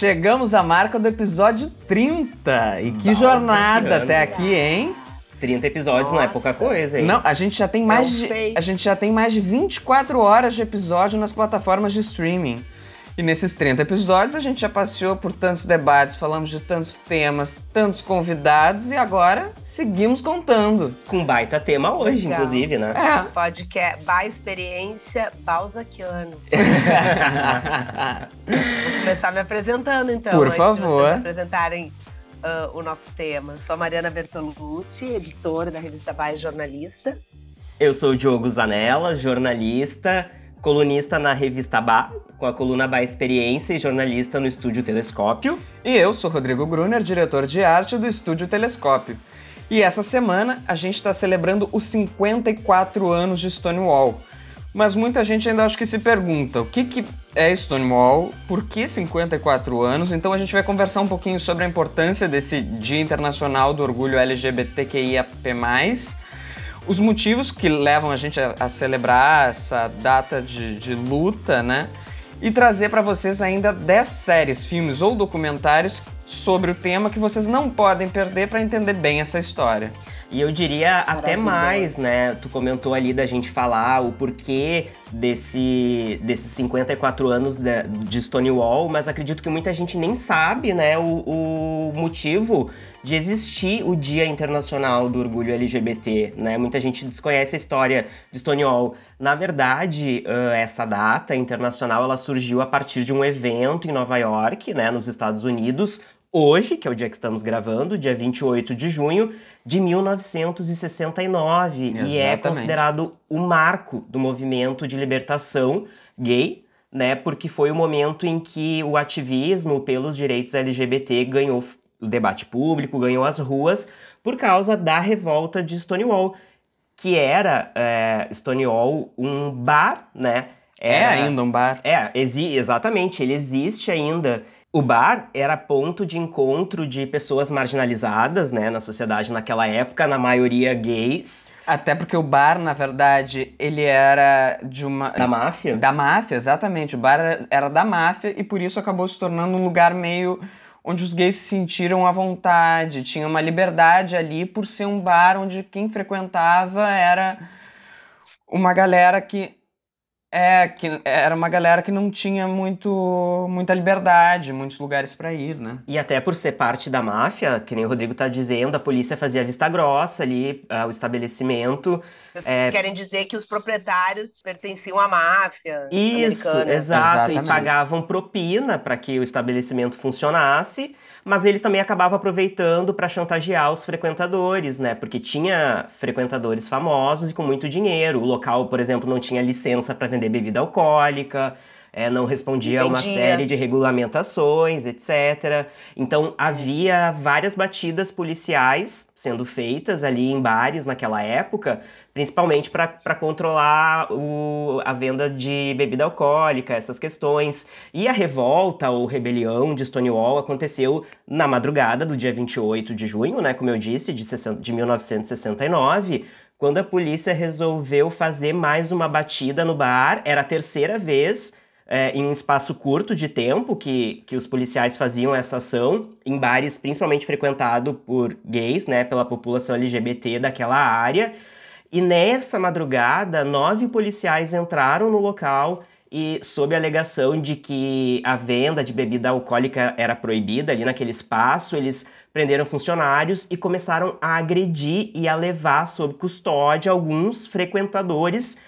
Chegamos à marca do episódio 30. E que Nossa, jornada que até aqui, hein? 30 episódios não é pouca coisa, hein? Não, a gente já tem mais de a gente já tem mais de 24 horas de episódio nas plataformas de streaming. E nesses 30 episódios a gente já passeou por tantos debates, falamos de tantos temas, tantos convidados e agora seguimos contando. Com baita tema hoje, Legal. inclusive, né? É. Podcast Ba Experiência Balzaquiano. Vou começar me apresentando, então. Por antes favor. De vocês apresentarem ah, o nosso tema. Sou a Mariana Bertolucci, editora da revista Ba e jornalista. Eu sou o Diogo Zanella, jornalista, colunista na revista Bá, com a coluna Bá Experiência e jornalista no Estúdio Telescópio. E eu sou Rodrigo Gruner, diretor de arte do Estúdio Telescópio. E essa semana a gente está celebrando os 54 anos de Stonewall. Mas muita gente ainda acho que se pergunta o que, que é Stonewall, por que 54 anos? Então a gente vai conversar um pouquinho sobre a importância desse Dia Internacional do Orgulho LGBTQIAP+, os motivos que levam a gente a, a celebrar essa data de, de luta, né? E trazer para vocês ainda 10 séries, filmes ou documentários sobre o tema que vocês não podem perder para entender bem essa história. E eu diria até mais, né? Tu comentou ali da gente falar o porquê desse, desses 54 anos de, de Stonewall, mas acredito que muita gente nem sabe, né, o, o motivo de existir o Dia Internacional do Orgulho LGBT, né? Muita gente desconhece a história de Stonewall. Na verdade, essa data internacional ela surgiu a partir de um evento em Nova York, né, nos Estados Unidos, hoje, que é o dia que estamos gravando, dia 28 de junho de 1969, e é Exatamente. considerado o marco do movimento de libertação gay, né? Porque foi o momento em que o ativismo pelos direitos LGBT ganhou o debate público, ganhou as ruas por causa da revolta de Stonewall, que era é, Stonewall um bar, né? É Era- ainda um bar. é, exatamente, ele existe ainda. O bar era ponto de encontro de pessoas marginalizadas, né, na sociedade naquela época, na maioria gays, Até porque o bar, na verdade, ele era de uma. da máfia. Da máfia, exatamente. O bar era- da máfia e por isso acabou se tornando um lugar meio onde os gays se sentiram à vontade, tinha uma liberdade ali por ser um bar onde quem frequentava era uma galera que é que era uma galera que não tinha muito muita liberdade, muitos lugares pra ir, né? E até por ser parte da máfia, que nem o Rodrigo tá dizendo, a polícia fazia vista grossa ali, ah, o estabelecimento. É, Querem dizer que os proprietários pertenciam à máfia Isso, americana. exato. Exatamente. E pagavam propina para que o estabelecimento funcionasse, mas eles também acabavam aproveitando para chantagear os frequentadores, né? Porque tinha frequentadores famosos e com muito dinheiro. O local, por exemplo, não tinha licença para vender bebida alcoólica. é, não respondia a uma série de regulamentações, etc. Então havia várias batidas policiais sendo feitas ali em bares naquela época, principalmente para controlar o- a venda de bebida alcoólica, essas questões. E a revolta ou rebelião de Stonewall aconteceu na madrugada do dia 28 de junho, né, como eu disse, de, 60 de 1969. Quando a polícia resolveu fazer mais uma batida no bar, era a terceira vez é, em um espaço curto de tempo que, que os policiais faziam essa ação, em bares principalmente frequentado por gays, né, pela população LGBT daquela área. E nessa madrugada, nove policiais entraram no local e sob a alegação de que a venda de bebida alcoólica era proibida ali naquele espaço, eles prenderam funcionários e começaram a agredir e a levar sob custódia alguns frequentadores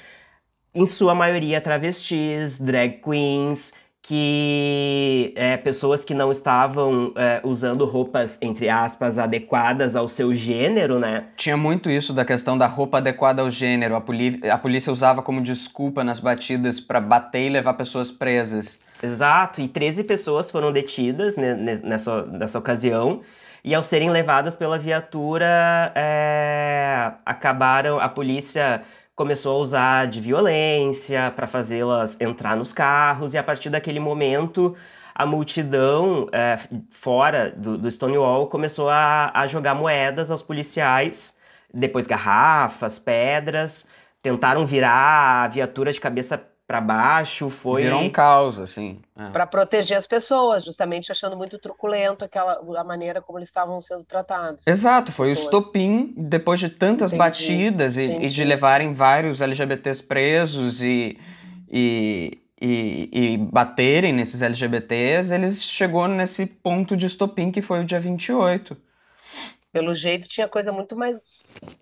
em sua maioria travestis, drag queens, que é, pessoas que não estavam é, usando roupas, entre aspas, adequadas ao seu gênero, né? Tinha muito isso da questão da roupa adequada ao gênero. A, poli- a polícia usava como desculpa nas batidas pra bater e levar pessoas presas. Exato, e 13 pessoas foram detidas ne- ne- nessa, nessa ocasião. E ao serem levadas pela viatura, é, acabaram, a polícia começou a usar de violência para fazê-las entrar nos carros, e a partir daquele momento a multidão é, fora do, do, Stonewall começou a, a jogar moedas aos policiais, depois garrafas, pedras, tentaram virar a viatura de cabeça para baixo, foi virou um caos assim, é. para proteger as pessoas, justamente achando muito truculento aquela a maneira como eles estavam sendo tratados. Exato, foi o estopim depois de tantas entendi, batidas e, e, de levarem vários LGBTs presos e, e, e, e baterem nesses LGBTs, eles chegou nesse ponto de estopim que foi o dia 28. Pelo jeito tinha coisa muito mais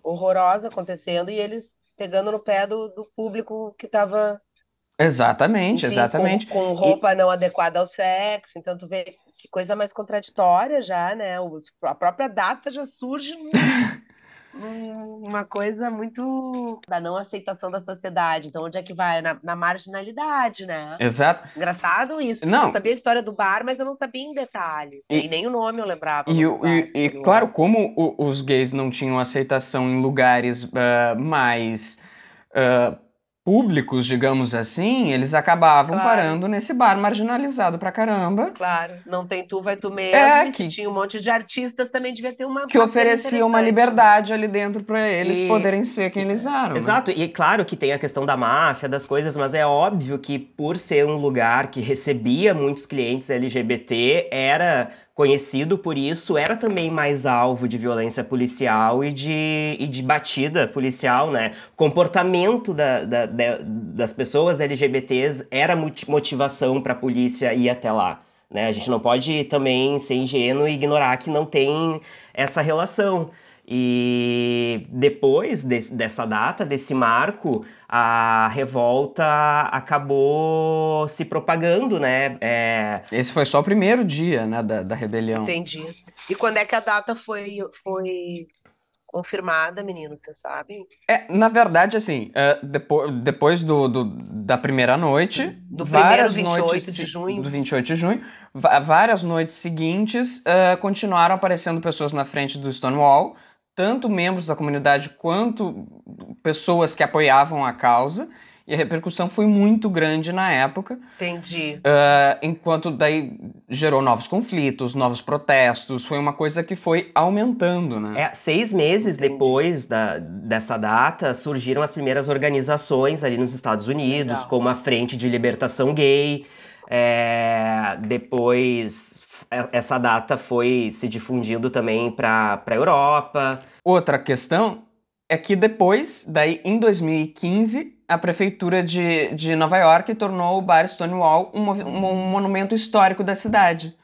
horrorosa acontecendo e eles pegando no pé do, do público que estava Exatamente, Enfim, exatamente. Com, com roupa e... não adequada ao sexo, então tu vê que coisa mais contraditória já, né? a própria data já surge uma coisa muito da não aceitação da sociedade. Então, onde é que vai? Na, na marginalidade, né? Exato. Engraçado isso. Não. Eu sabia a história do bar, mas eu não sabia em detalhe. E, e nem o nome eu lembrava. E, e, e claro, como o, os gays não tinham aceitação em lugares uh, mais. Uh, públicos, digamos assim, eles acabavam claro. parando nesse bar marginalizado pra caramba. Claro, não tem tu, vai tu mesmo. É, que tinha um monte de artistas, também devia ter uma que oferecia uma liberdade ali dentro para eles e... poderem ser quem eles eram. Né? Exato, né? e claro que tem a questão da máfia, das coisas, mas é óbvio que por ser um lugar que recebia muitos clientes LGBT, era conhecido por isso, era também mais alvo de violência policial e de, e de batida policial, né? O comportamento da, da, da, das pessoas LGBTs era motivação para a polícia ir até lá. Né? A gente não pode também ser ingênuo e ignorar que não tem essa relação. E depois de, dessa data, desse marco, a revolta acabou se propagando, né? É... Esse foi só o primeiro dia, né, da, da rebelião. Entendi. E quando é que a data foi, foi confirmada, menino, você sabe? É, na verdade, assim, é, depois, depois do, do, da primeira noite, do várias primeiro 28 noites de junho. Do 28 de junho, várias noites seguintes uh, continuaram aparecendo pessoas na frente do Stonewall, tanto membros da comunidade quanto pessoas que apoiavam a causa. E a repercussão foi muito grande na época. Entendi. Uh, enquanto daí gerou novos conflitos, novos protestos. Foi uma coisa que foi aumentando, né? É, seis meses Entendi. depois da, dessa data, surgiram as primeiras organizações ali nos Estados Unidos, Legal. como a Frente de Libertação Gay. É, depois essa data foi se difundindo também para a Europa. Outra questão é que depois, daí em 2015, a prefeitura de, de Nova York tornou o bar Stonewall um, um, um monumento histórico da cidade.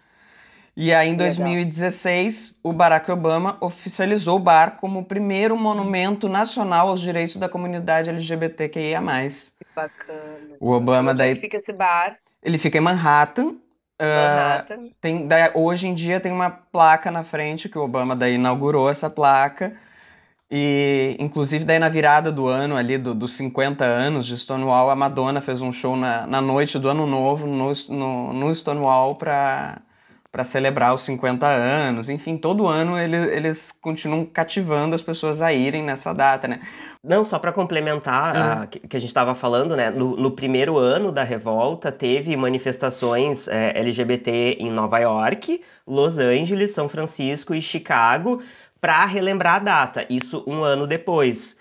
E aí, em 2016, o Barack Obama oficializou o bar como o primeiro monumento nacional aos direitos da comunidade LGBTQIA+. Que bacana. O Obama Onde daí... Onde fica esse bar? Ele fica em Manhattan, Uh, tem, daí, hoje em dia tem uma placa na frente que o Obama daí inaugurou essa placa. E, inclusive, daí na virada do ano ali, do, dos 50 anos de Stonewall, a Madonna fez um show na, na noite do ano novo no, no, no Stonewall para celebrar os 50 anos. Enfim, todo ano ele, eles continuam cativando as pessoas a irem nessa data, né? Não, só para complementar hum. a, que, que a gente estava falando, né? No, no, primeiro ano da revolta, teve manifestações é, LGBT em Nova York, Los Angeles, São Francisco e Chicago para relembrar a data. Isso um ano depois.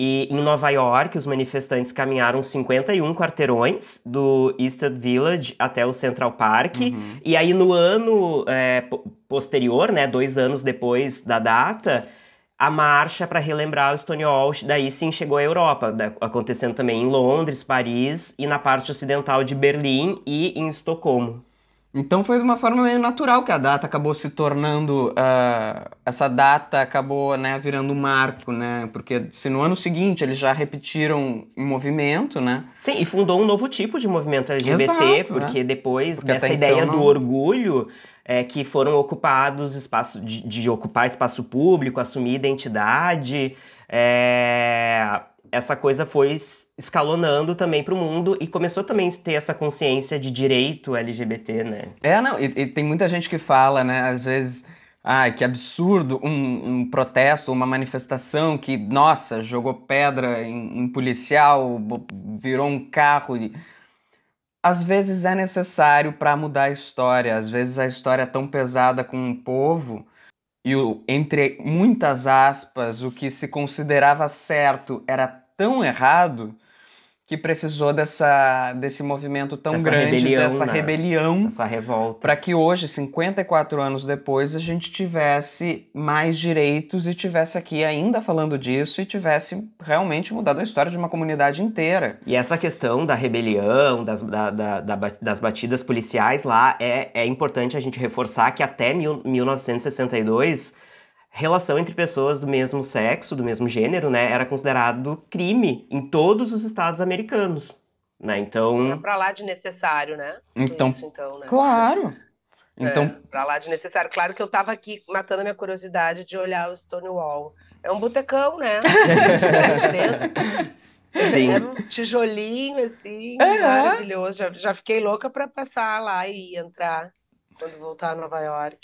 E em Nova York, os manifestantes caminharam 51 quarteirões do Easted Village até o Central Park. Uhum. E aí, no ano é, posterior, né, dois anos depois da data, a marcha para relembrar o Stonewall, daí sim chegou à Europa, acontecendo também em Londres, Paris e na parte ocidental de Berlim e em Estocolmo. Então foi de uma forma meio natural que a data acabou se tornando. Uh, essa data acabou né, virando um marco, né? Porque se no ano seguinte eles já repetiram o movimento, né? Sim, e fundou um novo tipo de movimento LGBT, Exato, né? porque né? depois porque dessa ideia então não... do orgulho. É, que foram ocupados espaço de, de ocupar espaço público, assumir identidade, é, essa coisa foi escalonando também para o mundo e começou também a ter essa consciência de direito LGBT, né? É, não, e, e, tem muita gente que fala, né, às vezes, Ai, que absurdo, um, um protesto, uma manifestação que, nossa, jogou pedra em, em policial, virou um carro. E... Às vezes é necessário para mudar a história, às vezes a história é tão pesada com um povo e, o, entre muitas aspas, o que se considerava certo era tão errado que precisou dessa, desse movimento tão Dessa grande, rebelião, dessa né? rebelião, Essa revolta. para que hoje, 54 anos depois, a gente tivesse mais direitos e tivesse aqui ainda falando disso e tivesse realmente mudado a história de uma comunidade inteira. E essa questão da rebelião, das, da- da- da das batidas policiais lá, é, é importante a gente reforçar que até mil, 1962, relação entre pessoas do mesmo sexo, do mesmo gênero, né, era considerado crime em todos os estados americanos. Né? É Então, pra lá de necessário, né? Então, Isso, então, né? Claro! Então, É, pra lá de necessário. Claro que eu tava aqui matando a minha curiosidade de olhar o Stonewall. É um botecão, né? Sim. É um tijolinho, assim, É. maravilhoso. Já, já fiquei louca pra passar lá e entrar quando voltar a Nova York.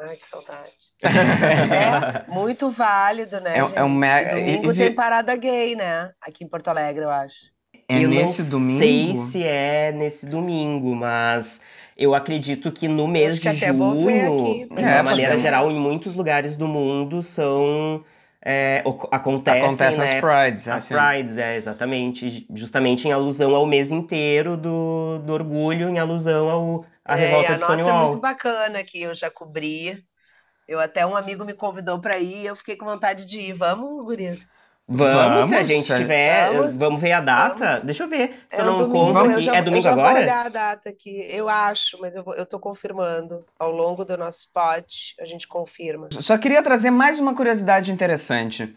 Ai, que saudade. É muito válido, né, É- é um me- Domingo e- e- tem parada gay, né? Aqui em Porto Alegre, eu acho. é eu nesse não domingo. sei se é nesse domingo, mas eu acredito que no mês que de é junho, aqui, de É, uma maneira porque- geral, em muitos lugares do mundo são é, acontecem, Acontecem né, as prides, As assim. prides, é, exatamente. Justamente em alusão ao mês inteiro do, do orgulho, em alusão ao, à É, revolta a de nossa é Stonewall. muito bacana que eu já cobri. Eu até um amigo me convidou pra ir e eu fiquei com vontade de ir. Vamos, gurias? Vamos, se a Vamos, gente tiver. Vamos. Vamos ver a data? Deixa eu ver. Se eu É um não domingo, conto eu já, é eu domingo vou agora? olhar a data aqui. Eu acho, mas eu, vou, eu tô confirmando. Ao longo do nosso spot, a gente confirma. Só queria trazer mais uma curiosidade interessante.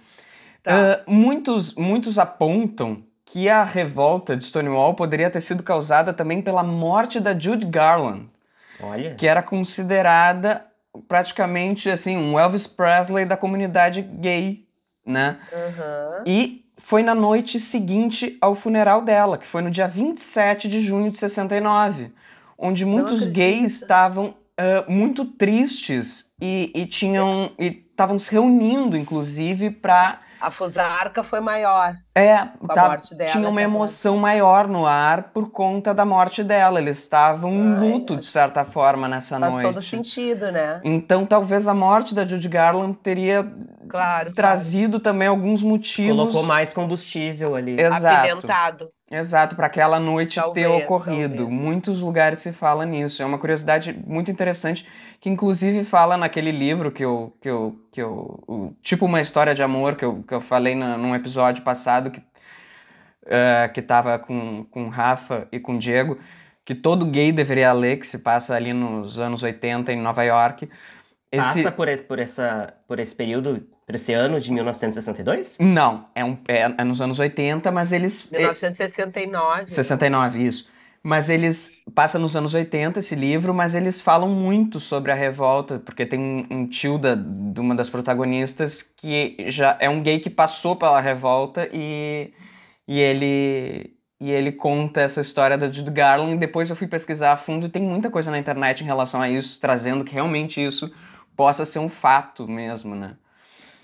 Tá. Ah, muitos, muitos apontam que a revolta de Stonewall poderia ter sido causada também pela morte da Judy Garland, Olha. que era considerada praticamente assim um Elvis Presley da comunidade gay, né? Aham. E foi na noite seguinte ao funeral dela, que foi no dia 27 de junho de 69, onde muitos gays estavam ah, muito tristes e, e tinham e estavam se reunindo, inclusive, para A fusarca foi maior. é, Com a tá- morte dela, tinha uma tá bom. emoção maior no ar por conta da morte dela. Eles estavam em luto, de certa forma, nessa Faz noite. todo sentido, né? Então, talvez a morte da Judy Garland teria Claro. trazido também alguns motivos. Colocou mais combustível ali. claro. Exato. Apimentado. Exato, para aquela noite ter Talvez, ocorrido. talvez. Muitos lugares se fala nisso. É uma curiosidade muito interessante que inclusive fala naquele livro que eu que eu que eu o- tipo uma história de amor que eu, que eu falei na, num episódio passado que eh, que tava com com Rafa e com Diego, que todo gay deveria ler, que se passa ali nos anos 80 em Nova York. Esse Passa por esse, por, essa, por esse período, por esse ano de 1962? não, é um é, é nos anos 80, mas eles é- 1969. 69, isso. Mas eles. Passa nos anos 80 esse livro, mas eles falam muito sobre a revolta, porque tem um, um tio da, de uma das protagonistas que já é um gay que passou pela revolta e, e ele. E ele conta essa história da Judy Garland. Depois eu fui pesquisar a fundo e tem muita coisa na internet em relação a isso, trazendo que realmente isso possa ser um fato mesmo, né?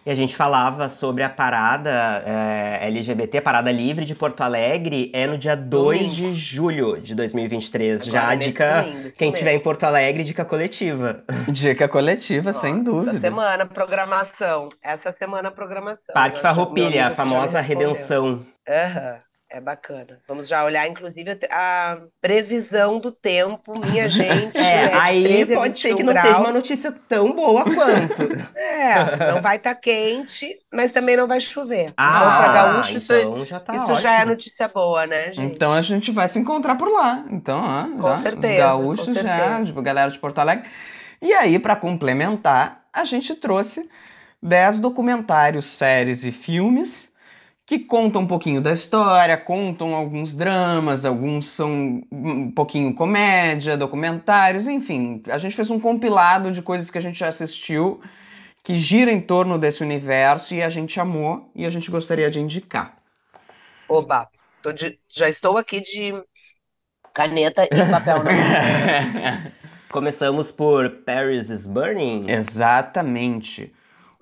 E a gente falava sobre a parada é, LGBT, a parada livre de Porto Alegre, é no dia 2 Domingo. de julho de 2023. Já Agora, a nesse dica, domingo, quem estiver em Porto Alegre, dica coletiva. Dica coletiva, sem Essa dúvida. semana, programação. Essa semana, programação. Parque Farroupilha, a já famosa redenção. Aham, é bacana. Vamos já olhar, inclusive, a previsão do tempo, minha gente. É, de aí 13 a pode ser 21 que não graus. seja uma notícia tão boa quanto. É, não vai estar quente, mas também não vai chover. ah, gaúcho, isso, então já tá isso ótimo. já é notícia boa, né, gente? Então a gente vai se encontrar por lá. Então, ó, Com já, certeza, os gaúchos com já, certeza. tipo, galera de Porto Alegre. E aí, pra complementar, a gente trouxe 10 documentários, séries e filmes que contam um pouquinho da história, contam alguns dramas, alguns são um pouquinho comédia, documentários, enfim. A gente fez um compilado de coisas que a gente já assistiu que gira em torno desse universo e a gente amou e a gente gostaria de indicar. Oba, tô de- já estou aqui de caneta e papel na mão. Começamos por Paris is Burning. Exatamente.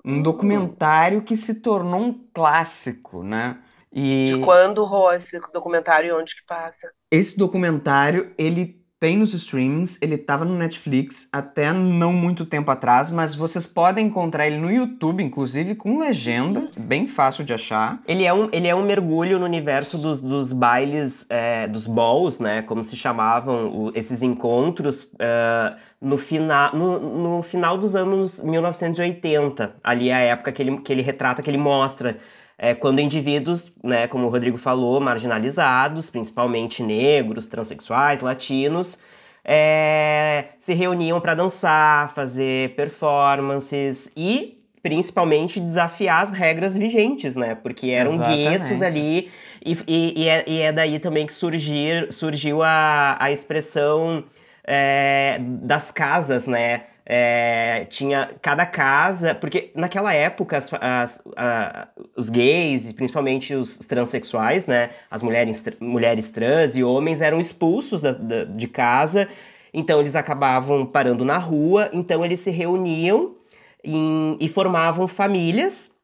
Um documentário que se tornou um clássico, né? E de quando rolou esse documentário e onde que passa? Esse documentário, ele tem nos streamings, ele tava no Netflix até não muito tempo atrás, mas vocês podem encontrar ele no YouTube, inclusive com legenda, bem fácil de achar. Ele é um, ele é um mergulho no universo dos, dos bailes, é, dos balls, né, como se chamavam o, esses encontros, uh, no, fina, no, no final dos anos 1980. Ali é a época que ele, que ele retrata, que ele mostra é, quando indivíduos, né, como o Rodrigo falou, marginalizados, principalmente negros, transexuais, latinos, é, se reuniam para dançar, fazer performances e principalmente desafiar as regras vigentes, né? Porque eram Exatamente. guetos ali e, e, e, é, e, é, daí também que surgir, surgiu a, a expressão é, das casas, né? É, tinha cada casa, porque naquela época as, as, a, os gays, principalmente os transexuais, né, as mulheres, mulheres trans e homens eram expulsos da, da, de casa, então eles acabavam parando na rua, então eles se reuniam em, e formavam famílias.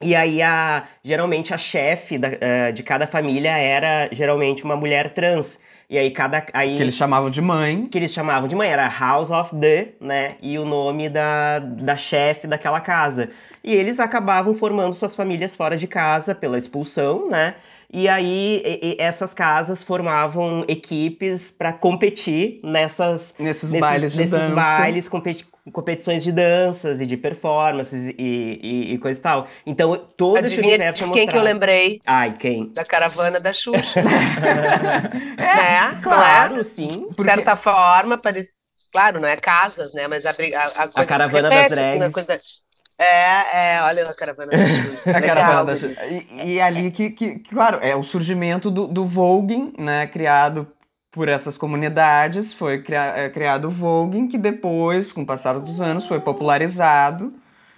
E aí, a, geralmente, a chefe da, uh, de cada família era geralmente uma mulher trans. E aí cada. Aí, que eles chamavam de mãe. Que eles chamavam de mãe, era House of the, né? E o nome da, da chefe daquela casa. E eles acabavam formando suas famílias fora de casa pela expulsão, né? E aí e, e essas casas formavam equipes para competir nessas nesses, nesses bailes de nesses dança. bailes, competi competições de danças e de performances e, e, e coisa e tal. Então todo Adivinha esse universo é mostrado. quem que eu lembrei? Ai, quem? Da caravana da Xuxa. é, né? claro, é? sim. De certa forma, pare... claro, não é casas, né? Mas a, a, a, a caravana repete, das drags. Coisa... É, é, olha a caravana da Xuxa. a caravana da Xuxa. E, e ali que, que, claro, é o surgimento do, do voguing, né? Criado por essas comunidades, foi é, criado o voguing, que depois, com o passar dos anos, foi popularizado.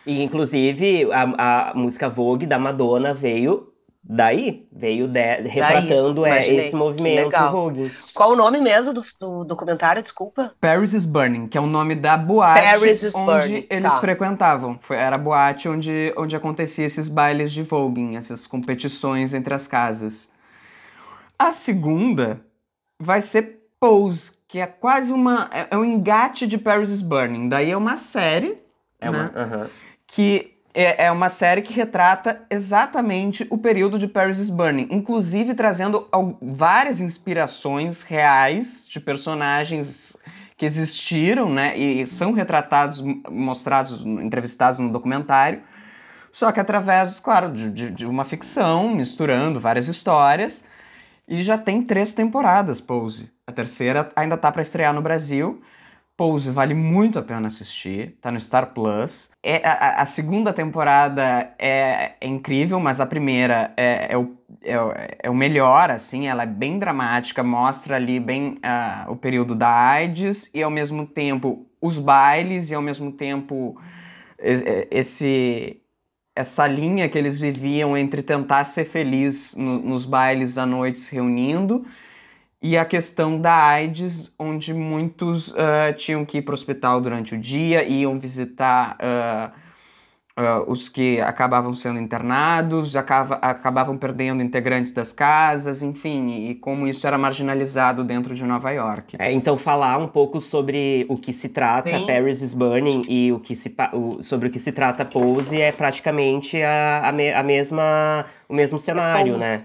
E, inclusive, a, a música Vogue da Madonna veio daí, veio de, retratando daí, é, esse movimento Vogue. Qual o nome mesmo do, do, documentário, desculpa? Paris is Burning, que é o nome da boate onde burning. eles tá. frequentavam. Foi, era a boate onde, onde acontecia esses bailes de voguing, essas competições entre as casas. A segunda vai ser Pose, que é quase uma. É, é um engate de Paris is Burning. Daí é uma série. É né? uma. Uh -huh. Que é, é uma série que retrata exatamente o período de Paris is Burning, inclusive trazendo várias inspirações reais de personagens que existiram, né, e são retratados, mostrados, entrevistados no documentário, só que através, claro, de, de, de uma ficção, misturando várias histórias, e já tem três temporadas, Pose. A terceira ainda tá para estrear no Brasil. Pose vale muito a pena assistir, tá no Star Plus. É, a, a segunda temporada é, é, incrível, mas a primeira é, é, o, é, é, o melhor, assim, ela é bem dramática, mostra ali bem uh, o período da AIDS e ao mesmo tempo os bailes e ao mesmo tempo esse essa linha que eles viviam entre tentar ser feliz no, nos bailes à noite se reunindo e a questão da AIDS, onde muitos uh, tinham que ir para o hospital durante o dia, iam visitar uh, uh, os que acabavam sendo internados, acaba, acabavam perdendo integrantes das casas, enfim, e como isso era marginalizado dentro de Nova York. É, então, falar um pouco sobre o que se trata Sim. Paris is Burning e o que se, o, sobre o que se trata Pose é praticamente a, a, me, a mesma, o mesmo cenário, é né?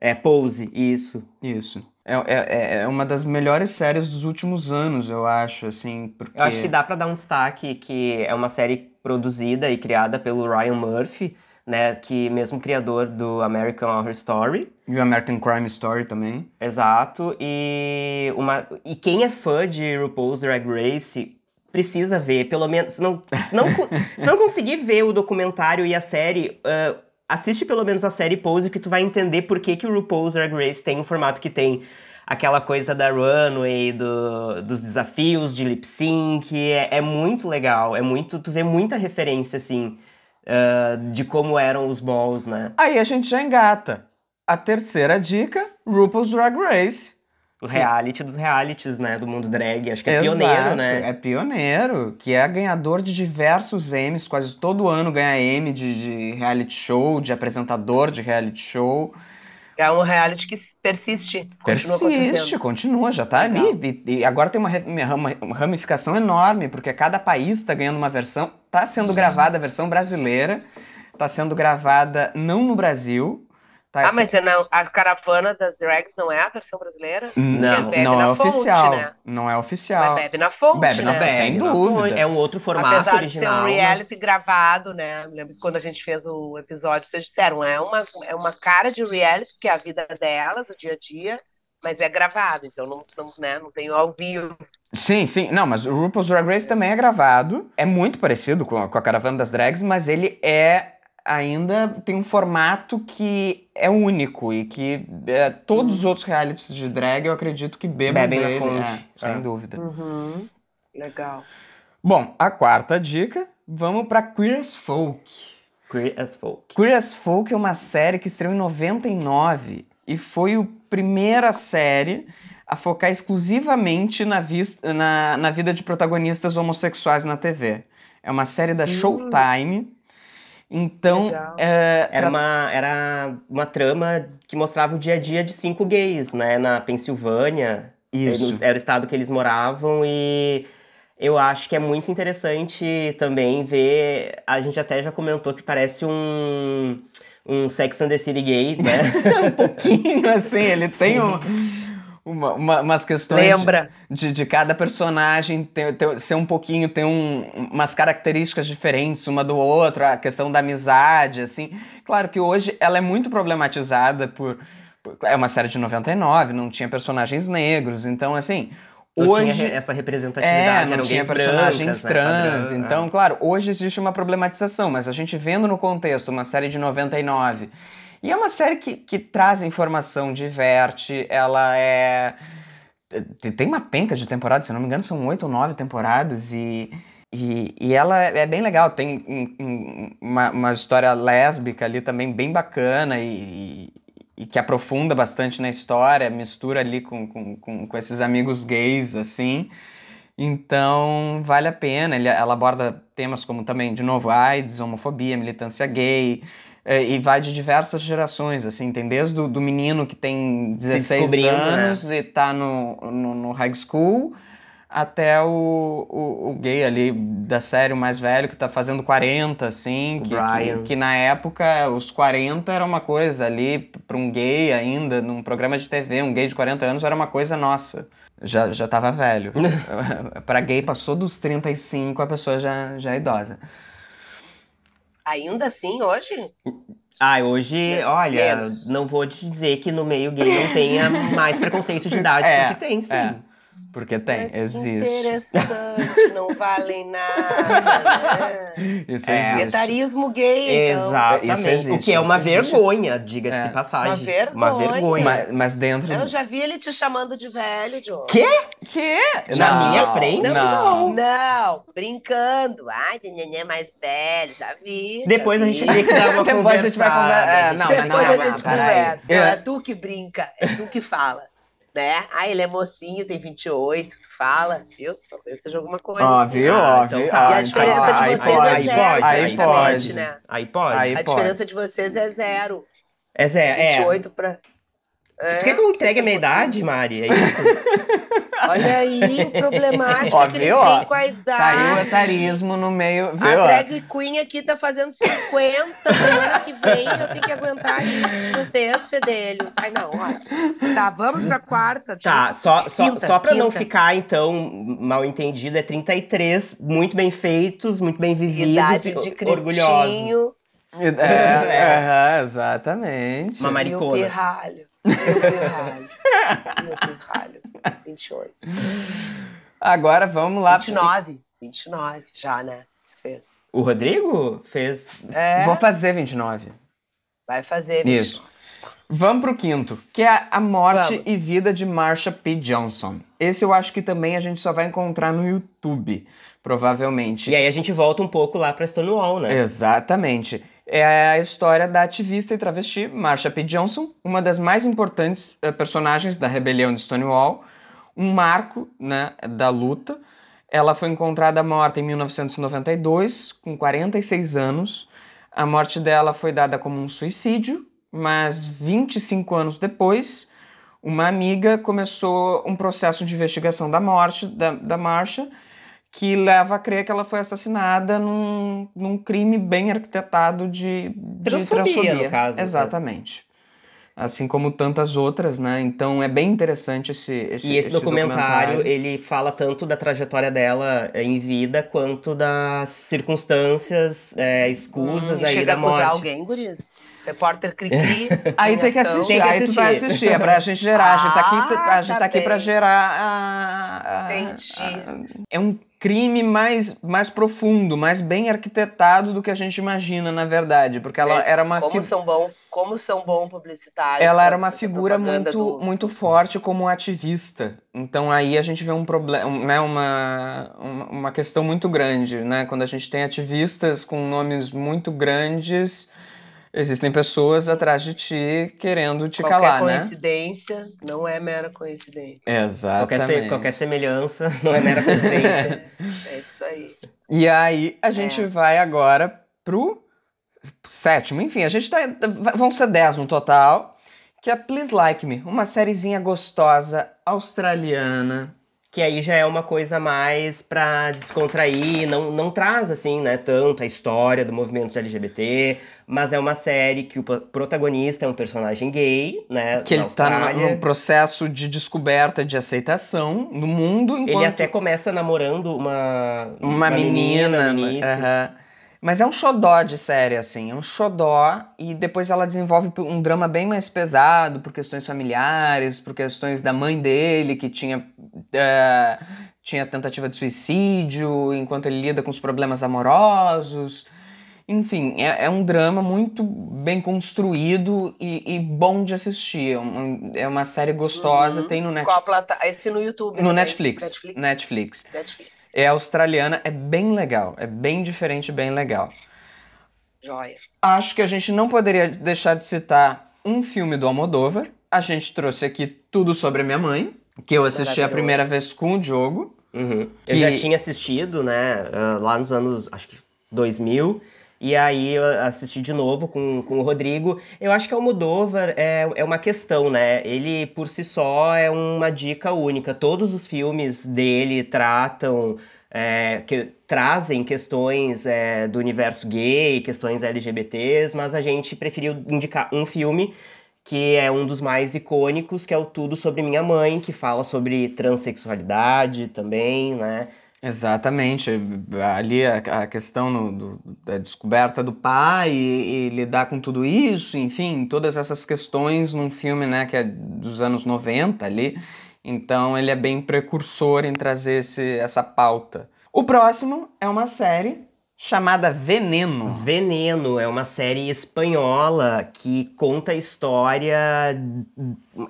É Pose, isso. Isso. É, é, é uma das melhores séries dos últimos anos, eu acho, assim, porque... Eu acho que dá para dar um destaque que é uma série produzida e criada pelo Ryan Murphy, né, que mesmo criador do American Horror Story. E o American Crime Story também. Exato, e, uma, e quem é fã de RuPaul's Drag Race precisa ver, pelo menos, se não, se não, se não conseguir ver o documentário e a série... Uh, assiste pelo menos a série Pose que tu vai entender por que, que o RuPaul's Drag Race tem o formato que tem. Aquela coisa da runway, do, dos desafios de lip sync, é, é muito legal, é muito, tu vê muita referência, assim, uh, de como eram os balls, né? Aí a gente já engata. A terceira dica, RuPaul's Drag Race. O reality dos realities, né? Do mundo drag. Acho que é pioneiro, Exato, né? É pioneiro, que é ganhador de diversos Emmys, quase todo ano ganha Emmy de, de reality show, de apresentador de reality show. É um reality que persiste. Continua Persiste, continua, já tá Legal. ali. E, e agora tem uma, uma- uma ramificação enorme, porque cada país tá ganhando uma versão. Tá sendo gravada a versão brasileira, tá sendo gravada não no Brasil. Tá Ah, mas é não, a caravana das drags não é a versão brasileira? Não, Bebe não é fonte, oficial. né? Não é oficial. Mas bebe na fonte, Bebe na né? fonte, sem dúvida. É um outro formato Apesar original. de ser um mas- reality gravado, né? Eu lembro que quando a gente fez o episódio, vocês disseram, é uma, é uma cara de reality, que é a vida delas, o dia a dia, mas é gravado, então não, não, né, não tem ao vivo. Sim, sim. Não, mas o RuPaul's Drag Race também é gravado. É muito parecido com a, com a Caravana das Drags, mas ele é ainda tem um formato que é único e que é, todos os outros realities de drag eu acredito que bebam Bebem na dele, fonte. é, sem É. dúvida. Uhum. Legal. Bom, a quarta dica, vamos pra Queer as Folk. Queer as folk. Queer as Folk é uma série que estreou em 99 e foi a primeira série a focar exclusivamente na, na, na vida de protagonistas homossexuais na TV. É uma série da Showtime. Então, é, Era uma, era uma trama que mostrava o dia a dia de cinco gays, né? Na Pensilvânia. Isso. Eles- Era o estado que eles moravam e eu acho que é muito interessante também ver. A gente até já comentou que parece um, um Sex and the City gay, né? um pouquinho assim, ele tem um- uma, uma- umas questões Lembra. De, de cada personagem ter, ter- ser um pouquinho, ter um, umas características diferentes uma do outro, a questão da amizade, assim. Claro que hoje ela é muito problematizada por. por- é uma série de 99, não tinha personagens negros, então assim. Não hoje, tinha essa é, representatividade, não eram tinha personagens brancas, né, trans. padrão, então, é. claro, hoje existe uma problematização, mas a gente vendo no contexto uma série de 99. E é uma série que, que traz informação, diverte, ela é. te- Tem uma penca de temporadas, se não me engano, são oito ou nove temporadas e. E, e ela é bem legal, tem um- um- uma, uma história lésbica ali também bem bacana e, e que aprofunda bastante na história, mistura ali com, com, com, com esses amigos gays, assim. Então, vale a pena. Ela aborda temas como também, de novo, AIDS, homofobia, militância gay, e vai de diversas gerações, assim. Tem desde o do menino que tem 16 descobrindo, né? anos e tá no, no, no high school, até o, o, o gay ali da série, o mais velho, que tá fazendo 40, assim. Que, que, que na época, os 40 era uma coisa ali, pra um gay ainda, num programa de TV, um gay de 40 anos era uma coisa nossa. Já, já tava velho. pra gay, passou dos 35, a pessoa já, já é idosa. Ainda assim, hoje? Ah, hoje, olha, Menos. não vou te dizer que no meio gay não tenha mais preconceito de idade, É, porque tem, sim. é. Porque tem, Mas que existe. Interessante, não valem nada, né? Isso É. existe. Etarismo gay, então. Exatamente. Isso existe, o que é uma vergonha, diga-se É. de passagem. Uma vergonha. Uma vergonha. Mas, mas dentro. Eu já vi ele te chamando de velho, John. Quê? Que? Na minha frente? Não. Não, brincando. Ai, neném mais velho, já vi. Depois já a gente vi. teria que dar uma Depois a gente vai conversada, conver- é, a gente não, vai mas Depois não, a não, gente peraí. conversa. Não, Eu- é tu que brinca, é tu que fala. Né? Ah, ele é mocinho, tem 28, tu fala, viu? Talvez seja alguma coisa. Ó, viu? Ah, Ó, então viu? Ó, E a diferença de aí vocês pode, é aí zero, pode, aí pode. né? Aí pode. Aí A diferença de vocês é zero. É Zé, é. 28 pra. É, Tu quer que eu entregue a minha idade, Mari? É isso? Olha aí o problemático Ó, que ele viu? Ó, tem com a idade. Tá aí o etarismo no meio, viu? A ó? drag queen aqui tá fazendo 50, semana que vem eu tenho que aguentar isso vocês, fedelho. Ai, não, olha. Tá, vamos pra quarta. Tá, só, só, Quinta, só pra não quinta. ficar, então, mal entendido, é 33, muito bem feitos, muito bem vividos Idade e de orgulhosos. Cristinho É, é, exatamente. Uma maricona. pirralho. Meu pirralho. Meu pirralho. 28. Agora vamos lá. 29. 29, já, né? Fez. O Rodrigo fez. É, Vou fazer 29. vai fazer. Isso. Vamos pro quinto, que é a morte Vamos. e vida de Marsha P. Johnson. Esse eu acho que também a gente só vai encontrar no YouTube, provavelmente. E aí a gente volta um pouco lá pra Stonewall, né? Exatamente. é a história da ativista e travesti Marsha P. Johnson, uma das mais importantes uh, personagens da rebelião de Stonewall, um marco né, da luta. Ela foi encontrada morta em 1992, com 46 anos. A morte dela foi dada como um suicídio, mas 25 anos depois, uma amiga começou um processo de investigação da morte da, da Marsha que leva a crer que ela foi assassinada num, num crime bem arquitetado de, de transfobia, transfobia. no caso. né? Assim como tantas outras, né? Então é bem interessante esse, esse E esse, documentário, ele fala tanto da trajetória dela em vida quanto das circunstâncias é, escusas Hum, aí chega da a acusar morte. alguém, guris? Repórter Cri-Cri. Aí tem que ação. assistir, Tem que aí tu vai assistir. é pra gente gerar. a gente tá aqui, Ah, a gente tá tá aqui pra gerar a, a- Entendi. a- É um crime mais, mais profundo, mais bem arquitetado do que a gente imagina, na verdade. Porque ela era uma como são bom, como são bom publicitários. ela era pra- uma figura muito, do- muito forte como ativista. Então aí a gente vê um problema, né, uma, uma, uma questão muito grande, né? Quando a gente tem ativistas com nomes muito grandes, existem pessoas atrás de ti querendo te Qualquer calar, né? coincidência não é mera coincidência. Exatamente. Qualquer, se- qualquer semelhança não é mera coincidência. É isso aí. E aí a gente É. vai agora pro sétimo. Enfim, a gente tá. Vão ser dez no total. Que é Please Like Me, uma sériezinha gostosa australiana. Que aí já é uma coisa mais pra descontrair, não, não traz, assim, né, tanto a história do movimento LGBT, mas é uma série que o protagonista é um personagem gay, né, Que ele tá num, processo de descoberta de aceitação no mundo. Enquanto Ele até começa namorando uma, uma, menina. no início. aham. Mas é um xodó de série, assim. É um xodó. E depois ela desenvolve um drama bem mais pesado por questões familiares, por questões da mãe dele, que tinha, eh, tinha tentativa de suicídio, enquanto ele lida com os problemas amorosos. Enfim, é, é um drama muito bem construído e, e bom de assistir. É, um- é uma série gostosa, Uhum. tem no, net, Qual plata... Esse no YouTube. no também. Netflix. Netflix. Netflix. Netflix. É australiana, é bem legal. É bem diferente, bem legal. Joia. Acho que a gente não poderia deixar de citar um filme do Almodóvar. A gente trouxe aqui Tudo Sobre a Minha Mãe, que eu assisti a primeira vez com o Diogo. Uhum. Que- Eu já tinha assistido, né, ah, lá nos anos, acho que 2000, e aí eu assisti de novo com, com o Rodrigo. Eu acho que Almodóvar é, é uma questão, né, ele por si só é uma dica única. Todos os filmes dele tratam, é, que, trazem questões é, do universo gay, questões LGBTs, mas a gente preferiu indicar um filme que é um dos mais icônicos, que é o Tudo Sobre Minha Mãe, que fala sobre transexualidade também, né? Exatamente. Ali a, a questão no- do- da descoberta do pai e, e lidar com tudo isso, enfim, todas essas questões num filme né, que é dos anos 90 ali. Então ele é bem precursor em trazer esse, essa pauta. O próximo é uma série chamada Veneno. Veneno é uma série espanhola que conta a história.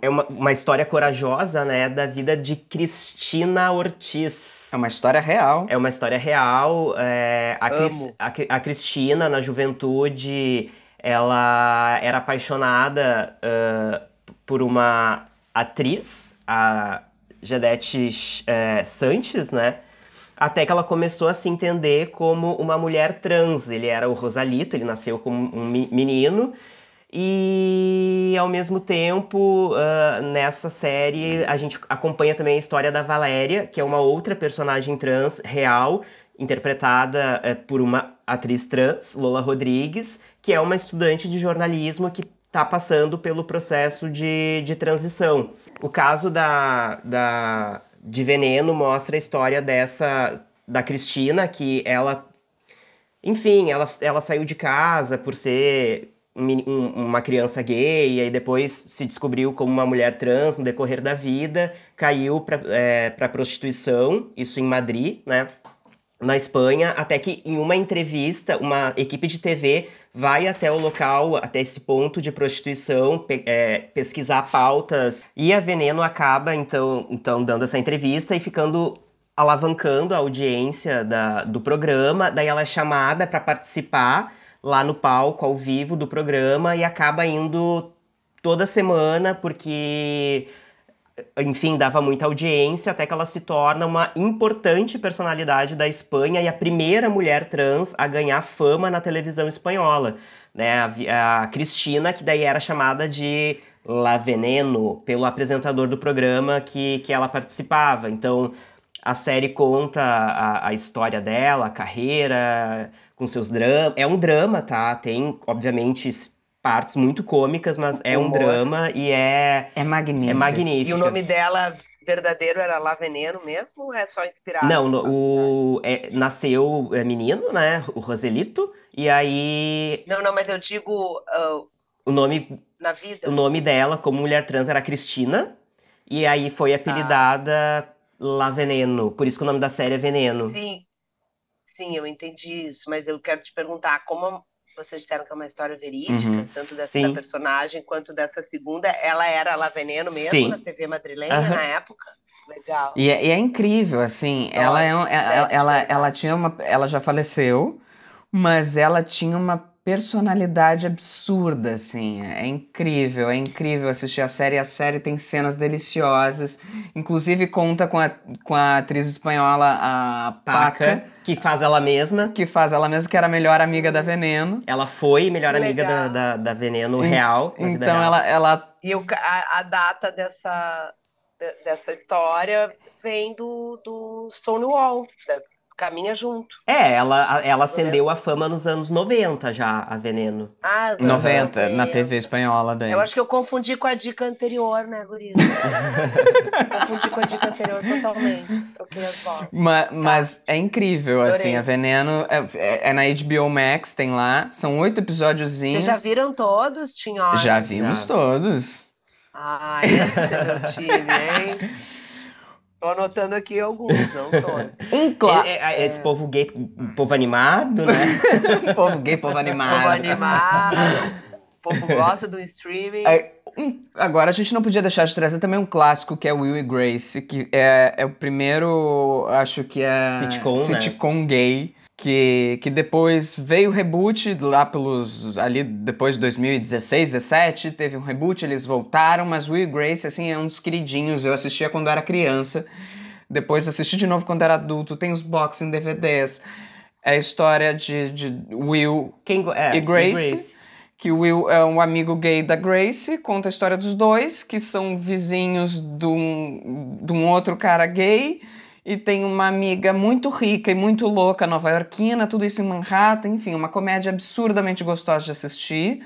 É uma, uma história corajosa, né? Da vida de Cristina Ortiz. É uma história real. É uma história real. é, a, Cris- a, a Cristina, na juventude, ela era apaixonada ah, por uma atriz, a Gedete eh, Sanches, né? Até que ela começou a se entender como uma mulher trans. Ele era o Rosalito, ele nasceu como um menino. E ao mesmo tempo, ah, nessa série, a gente acompanha também a história da Valéria, que é uma outra personagem trans real, interpretada eh, por uma atriz trans, Lola Rodrigues, que é uma estudante de jornalismo que está passando pelo processo de, de transição. O caso da, da, de Veneno mostra a história dessa da Cristina, que ela enfim, ela, ela saiu de casa por ser um um- uma criança gay, e aí depois se descobriu como uma mulher trans no decorrer da vida, caiu para é, pra prostituição, isso em Madrid, né? Na Espanha, até que em uma entrevista, uma equipe de TV vai até o local, até esse ponto de prostituição, pe- é, pesquisar pautas, e a Veneno acaba, então, então, dando essa entrevista e ficando alavancando a audiência da, do programa, daí ela é chamada para participar lá no palco, ao vivo do programa, e acaba indo toda semana, porque enfim, dava muita audiência até que ela se torna uma importante personalidade da Espanha e a primeira mulher trans a ganhar fama na televisão espanhola, né? A, Cristina, que daí era chamada de La Veneno pelo apresentador do programa que, que ela participava. Então, a série conta a, a história dela, a carreira, com seus dramas. É um drama, tá? Tem, obviamente, partes muito cômicas, mas é um Humor. drama e é, É magnífico. é magnífico. E o nome dela verdadeiro era Lá Veneno mesmo ou é só inspirado? Não, no- o, é, nasceu é, menino, né? O Roselito. E aí Não, não, mas eu digo ah, o nome, na vida. o nome dela, como mulher trans, era Cristina. E aí foi apelidada La Veneno. Por isso que o nome da série é Veneno. Sim, sim, eu entendi isso, mas eu quero te perguntar, como vocês disseram que é uma história verídica, Uhum, tanto dessa sim. personagem quanto dessa segunda, ela era La Veneno mesmo Sim. na TV madrilenha Aham. na época? Legal. E é, e é incrível, assim, ela, é um- ela, deve ela, ser. ela tinha uma. Ela já faleceu, mas ela tinha uma personalidade absurda, assim. É incrível, é incrível assistir a série. A série tem cenas deliciosas. Inclusive conta com a, com a atriz espanhola, a Paca, Paca, que faz ela mesma. que faz ela mesma, que era a melhor amiga da Veneno. Ela foi melhor Que amiga da, legal. da, da Veneno real. Então real. ela, ela E o a, a data dessa, de- dessa história vem do, do Stonewall, da- caminha junto. É, ela, ela acendeu a fama nos anos 90 já, a Veneno. Ah, os anos 90, na 90. TV espanhola daí. Eu acho que eu confundi com a dica anterior, né, Guriza? confundi com a dica anterior totalmente. As bolas. Ma- Mas é incrível, Adorei. assim, a Veneno é, é- é na HBO Max, tem lá, são oito episódiozinhos. Vocês já viram todos, Tinhosa? Já vimos Já. todos. Ai, esse é meu time, hein? Tô anotando aqui alguns, não todos. Um claro. É- é- é esse povo gay, povo animado, né? povo gay, povo Povo animado. animado, o povo gosta do streaming. É, um- agora, a gente não podia deixar de trazer também um clássico que é Will e Grace, que é, é o primeiro, acho que é. Sitcom, né? sitcom gay. Que, que depois veio o reboot lá pelos. ali depois de 2016, 17, teve um reboot, eles voltaram, mas Will e Grace, assim, é um dos queridinhos. Eu assistia quando era criança. Depois assisti de novo quando era adulto. Tem os box em DVDs. É a história de, de Will Quem, é, e Grace, que o Will é um amigo gay da Grace, conta a história dos dois, que são vizinhos de um, de um outro cara gay, e tem uma amiga muito rica e muito louca, nova-iorquina, tudo isso em Manhattan, enfim, uma comédia absurdamente gostosa de assistir.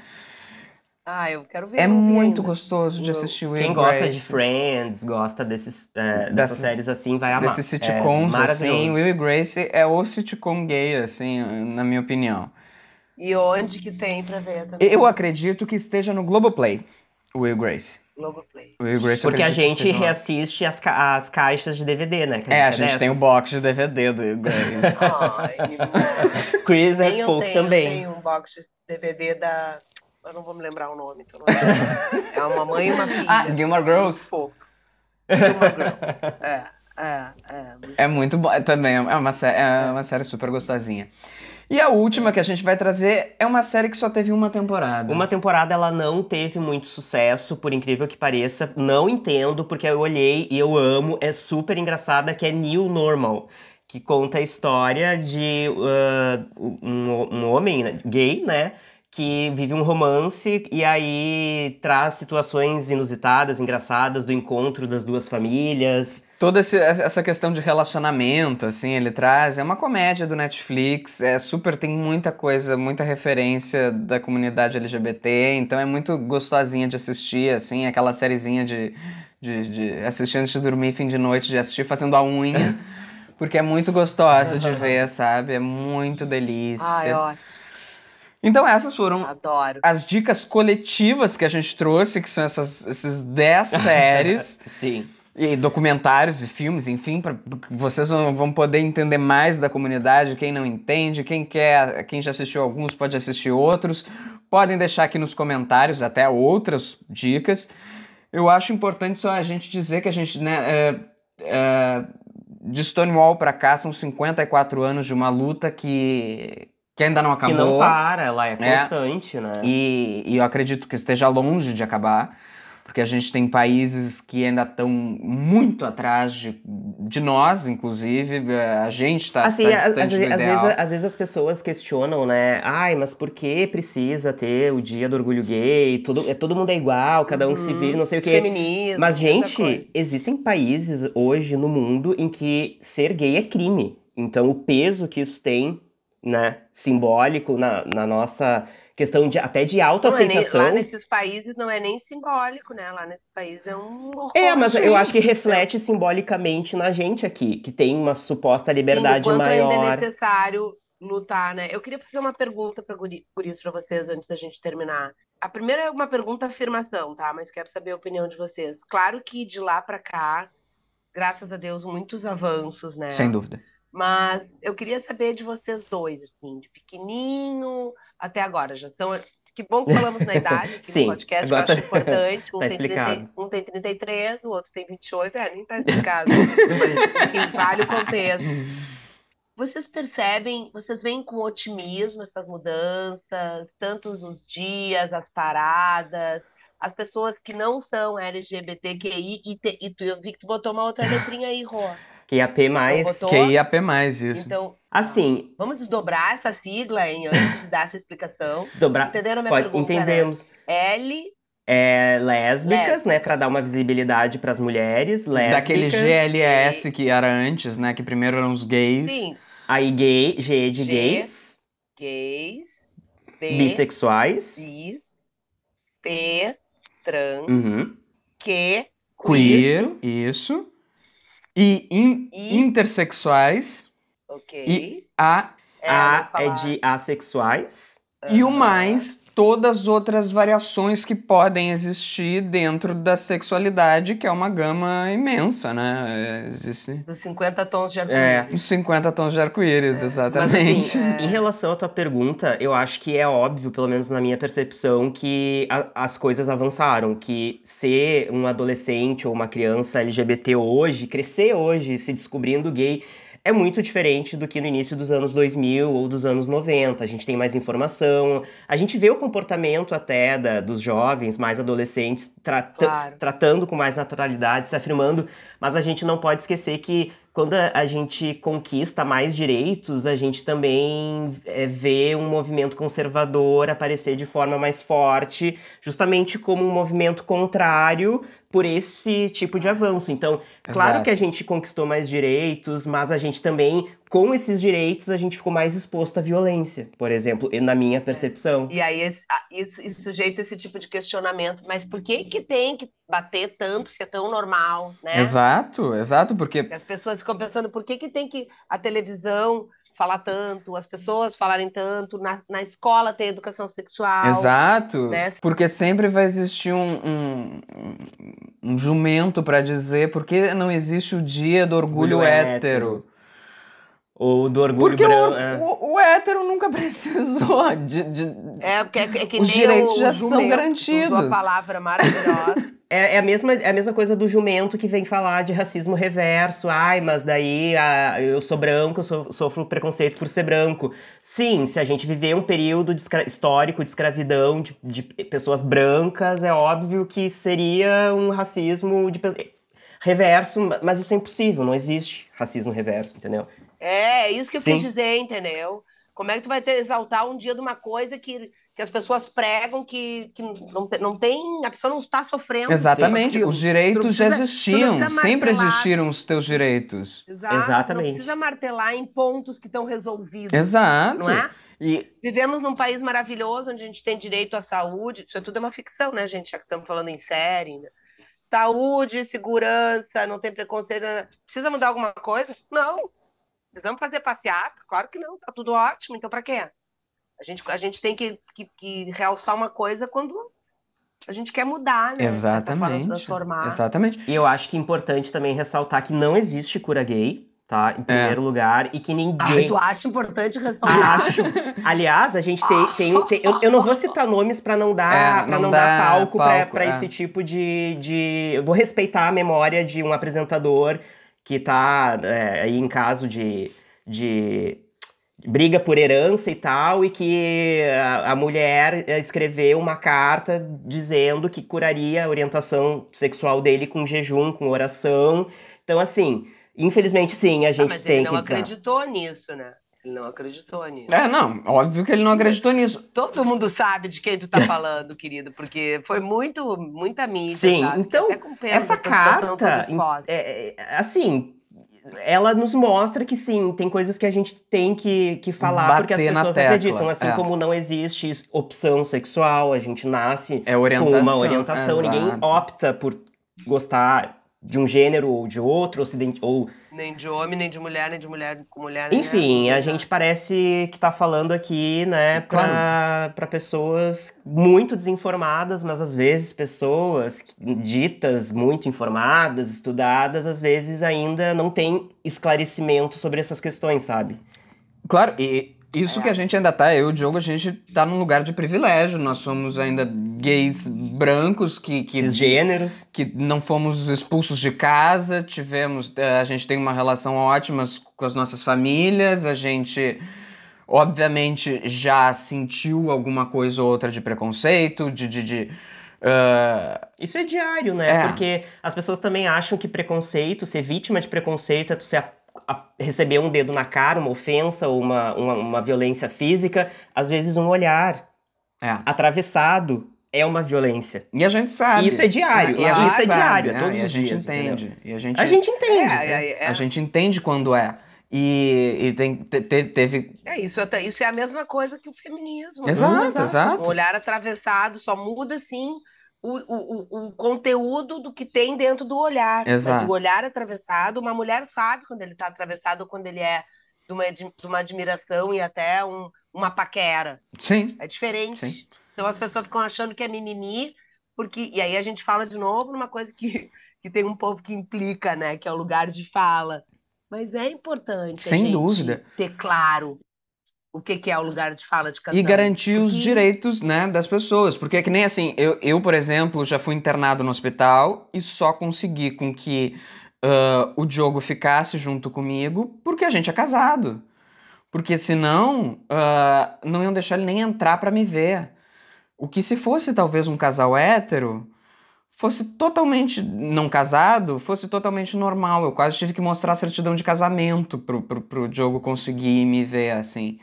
Ah, eu quero ver. É muito ainda. gostoso de assistir Will Quem gosta Grace. de Friends, gosta desses, é, dessas Dessas- séries assim, vai amar. Desses É sitcoms, assim, maravilhoso. Will e Grace é o sitcom gay, assim, na minha opinião. E onde que tem pra ver também? Eu acredito que esteja no Globoplay, Will e Grace. Globoplay. Porque a gente reassiste as, ca- as caixas de DVD, né? que É, a é gente tem o box de DVD do Will Grace. Ai, Chris Folk tenho, também. Eu tenho um box de DVD da. Eu não vou me lembrar o nome, então não lembro. É uma mãe e uma filha. ah, Gilmore Girls? Gilmore Girls. É, é, é. É muito bom. é Também é uma, é uma série super gostosinha. E a última que a gente vai trazer é uma série que só teve uma temporada. Uma temporada ela não teve muito sucesso, por incrível que pareça. Não entendo, porque eu olhei e eu amo. É super engraçada, que é New Normal. Que conta a história de ah, um, um homem né, gay, né? Que vive um romance e aí traz situações inusitadas, engraçadas, do encontro das duas famílias. Toda essa questão de relacionamento, assim, ele traz. É uma comédia do Netflix, é super, tem muita coisa, muita referência da comunidade LGBT, então é muito gostosinha de assistir, assim, aquela sériezinha de, de, de assistir antes de dormir, fim de noite, de assistir fazendo a unha. Porque é muito gostosa de ver, sabe? É muito delícia. Ai, ótimo. Então essas foram Adoro. as dicas coletivas que a gente trouxe, que são essas, esses 10 séries. Sim. e documentários e filmes, enfim, para vocês vão vão poder entender mais da comunidade, quem não entende, quem quer, quem já assistiu alguns pode assistir outros. Podem deixar aqui nos comentários até outras dicas. Eu acho importante só a gente dizer que a gente, né, é, é, de Stonewall para cá são 54 anos de uma luta que que ainda não Que acabou. não para, ela é É. constante, né? E, e eu acredito que esteja longe de acabar, porque a gente tem países que ainda estão muito atrás de, de nós, inclusive. eh, A gente está Assim, tá às, distante às do vezes, às ideal. vezes- às vezes as pessoas questionam, né? Ai, mas por que precisa ter o dia do orgulho gay? Todo, é, todo mundo é igual, cada um que se vire, não sei o quê. Feminismo. Mas, gente, existem países hoje no mundo em que ser gay é crime. Então, o peso que isso tem, né, simbólico na, na nossa questão de até de Não é nem- autoaceitação. lá nesses países não é nem simbólico, né? Lá nesses países é um horror. É, mas eu Sim. acho que reflete simbolicamente na gente aqui, que tem uma suposta Sim, liberdade o quanto ainda maior. é necessário lutar, né? Eu queria fazer uma pergunta para por isso para vocês antes da gente terminar. A primeira é uma pergunta afirmação, tá? Mas quero saber a opinião de vocês. Claro que de lá para cá, graças a Deus, muitos avanços, né? Sem dúvida. Mas eu queria saber de vocês dois, assim, de pequenininho até agora. Já são. Que bom que falamos na idade aqui Sim, no podcast, agora eu acho tá- importante. Um, tá tem 30 explicado. um tem 33, o outro tem 28, é, nem tá explicado. Enfim, vale o contexto. Vocês percebem, vocês veem com otimismo essas mudanças, tantos os dias, as paradas, as pessoas que não são LGBTQI, e, te, e tu, eu vi que tu botou uma outra letrinha aí, Rô. Que a P mais. isso. Então, Assim, Vamos desdobrar essa sigla, hein, antes de dar essa explicação. desdobrar. Entenderam a minha Pode, pergunta? né? entendemos. L, É, lésbicas, Lésbica. né? Pra dar uma visibilidade pras mulheres. Lésbicas. Daquele GLS que era antes, né? Que primeiro eram os gays. sim, Aí gay, G de G. gays. gays, B, Bissexuais. bis, T, trans, Uhum. Q, Queer, isso. E, in- E- intersexuais. ok. E A. É, A é de assexuais. E o mais todas as outras variações que podem existir dentro da sexualidade, que é uma gama imensa, né? É, Existe Dos 50 tons de É. arco-íris. uns 50 tons de arco-íris, Mas exatamente. assim, em relação à tua pergunta, eu acho que é óbvio, pelo menos na minha percepção, que a- as coisas avançaram. Que ser um adolescente ou uma criança LGBT hoje, crescer hoje se descobrindo gay, é muito diferente do que no início dos anos 2000 ou dos anos 90. A gente tem mais informação, a gente vê o comportamento até da- dos jovens, mais adolescentes, trata- Claro. tratando com mais naturalidade, se afirmando, mas a gente não pode esquecer que quando a a gente conquista mais direitos, a gente também é, vê um movimento conservador aparecer de forma mais forte, justamente como um movimento contrário por esse tipo de avanço. Então, claro Exato. que a gente conquistou mais direitos, mas a gente também, com esses direitos, a gente ficou mais exposto à violência, por exemplo, e na minha percepção. E aí, isso, isso sujeita esse tipo de questionamento. Mas por que que tem que bater tanto se é tão normal, né? Exato, exato, porque Porque as pessoas ficam pensando por que, que tem que a televisão falar tanto, as pessoas falarem tanto, na, na escola ter educação sexual. Exato, né? porque sempre vai existir um, um, um- um jumento pra dizer por que não existe o dia do orgulho, Orgulho hétero. hétero. Ou do orgulho Porque o, branco. é. o, o hétero nunca precisou de. de- É, porque é, é que Os nem direitos o, já o são garantidos. Usou a palavra maravilhosa. É, é a mesma, é a mesma coisa do jumento que vem falar de racismo reverso. Ai, mas daí ah, eu sou branco, eu so- sofro preconceito por ser branco. Sim, se a gente viver um período de histórico de escravidão de, de pessoas brancas, é óbvio que seria um racismo de reverso, mas isso é impossível, não existe racismo reverso, entendeu? É, é isso que eu Sim. quis dizer, entendeu? Como é que tu vai ter, exaltar um dia de uma coisa que, que as pessoas pregam que, que não, não tem. A pessoa não está sofrendo. Exatamente, os direitos já existiam, sempre existiram os teus direitos. Exato, Exatamente. Não precisa martelar em pontos que estão resolvidos. Exato. Não é? E Vivemos num país maravilhoso onde a gente tem direito à saúde. Isso tudo é uma ficção, né, gente? Já que estamos falando em série. Né? Saúde, segurança, não tem preconceito. né? Precisa mudar alguma coisa? Não. Precisamos fazer passeata? Claro que não. Tá tudo ótimo. Então, para quê? A gente, a gente tem que, que, que realçar uma coisa quando a gente quer mudar, né? Exatamente. Transformar. Exatamente. E eu acho que é importante também ressaltar que não existe cura gay, tá? Em primeiro lugar, e que Ai, ninguém. tu acha importante ressaltar? Acho. Aliás, a gente tem. tem, tem- eu, eu não vou citar nomes pra não dar, É, pra não não dar palco, pra, palco, pra é. esse tipo de, de. Eu vou respeitar a memória de um apresentador que tá é, aí em caso de. de briga por herança e tal, e que a, a, mulher escreveu uma carta dizendo que curaria a orientação sexual dele com jejum, com oração. Então, assim, infelizmente, sim, a gente ah, mas tem ele não acreditou nisso, né? Ele não acreditou nisso. É, não, óbvio que ele não acreditou nisso. Todo mundo sabe de quem tu tá falando, querido, porque foi muito, muita mídia. Sim, sabe? então, essa carta, é, é, assim, ela nos mostra que sim, tem coisas que a gente tem que, que falar Bater porque as pessoas acreditam. Assim é. como não existe opção sexual, a gente nasce é com uma orientação, Exato. ninguém opta por gostar de um gênero ou de outro, ou nem de homem, nem de mulher, nem de mulher com mulher. Enfim, a gente parece que tá falando aqui, né, pra, pra pessoas muito desinformadas, mas às vezes pessoas ditas muito informadas, estudadas, às vezes ainda não têm esclarecimento sobre essas questões, sabe? Claro, e isso que a gente ainda tá, eu e o Diogo, a gente tá num lugar de privilégio. Nós somos ainda gays brancos que. que Cisgêneros. Que não fomos expulsos de casa, tivemos. Eh, a gente tem uma relação ótima com as nossas famílias, a gente. Obviamente já sentiu alguma coisa ou outra de preconceito, de, de, de Uh... Isso é diário, né? É. Porque as pessoas também acham que preconceito, ser vítima de preconceito é tu ser receber um dedo na cara, uma ofensa, uma, uma, uma violência física, às vezes um olhar é. atravessado é uma violência. E a gente sabe. Isso é diário. E a gente isso é diário, é todos e a os gente dias, entende. Entendeu? E a gente, a gente entende. É, é, é, a gente entende quando é. E, e tem, te, teve. É isso, isso é a mesma coisa que o feminismo. Exato, exato. Um olhar atravessado só muda assim o, o, o conteúdo do que tem dentro do olhar. Exato. Mas o olhar atravessado, uma mulher sabe quando ele está atravessado ou quando ele é de uma, de uma admiração e até um, uma paquera. Sim. É diferente. Sim. Então as pessoas ficam achando que é mimimi, porque. E aí a gente fala de novo numa coisa que, que tem um povo que implica, né? Que é o lugar de fala. Mas é importante Sem dúvida. ter claro o que, que é o lugar de fala de casal. E garantir os direitos né, das pessoas. Porque é que nem assim, eu, eu, por exemplo, já fui internado no hospital e só consegui com que uh, o Diogo ficasse junto comigo porque a gente é casado. Porque senão uh, não iam deixar ele nem entrar para me ver. O que se fosse talvez um casal hétero, fosse totalmente não casado, fosse totalmente normal. Eu quase tive que mostrar a certidão de casamento pro, pro, pro Diogo conseguir me ver, assim.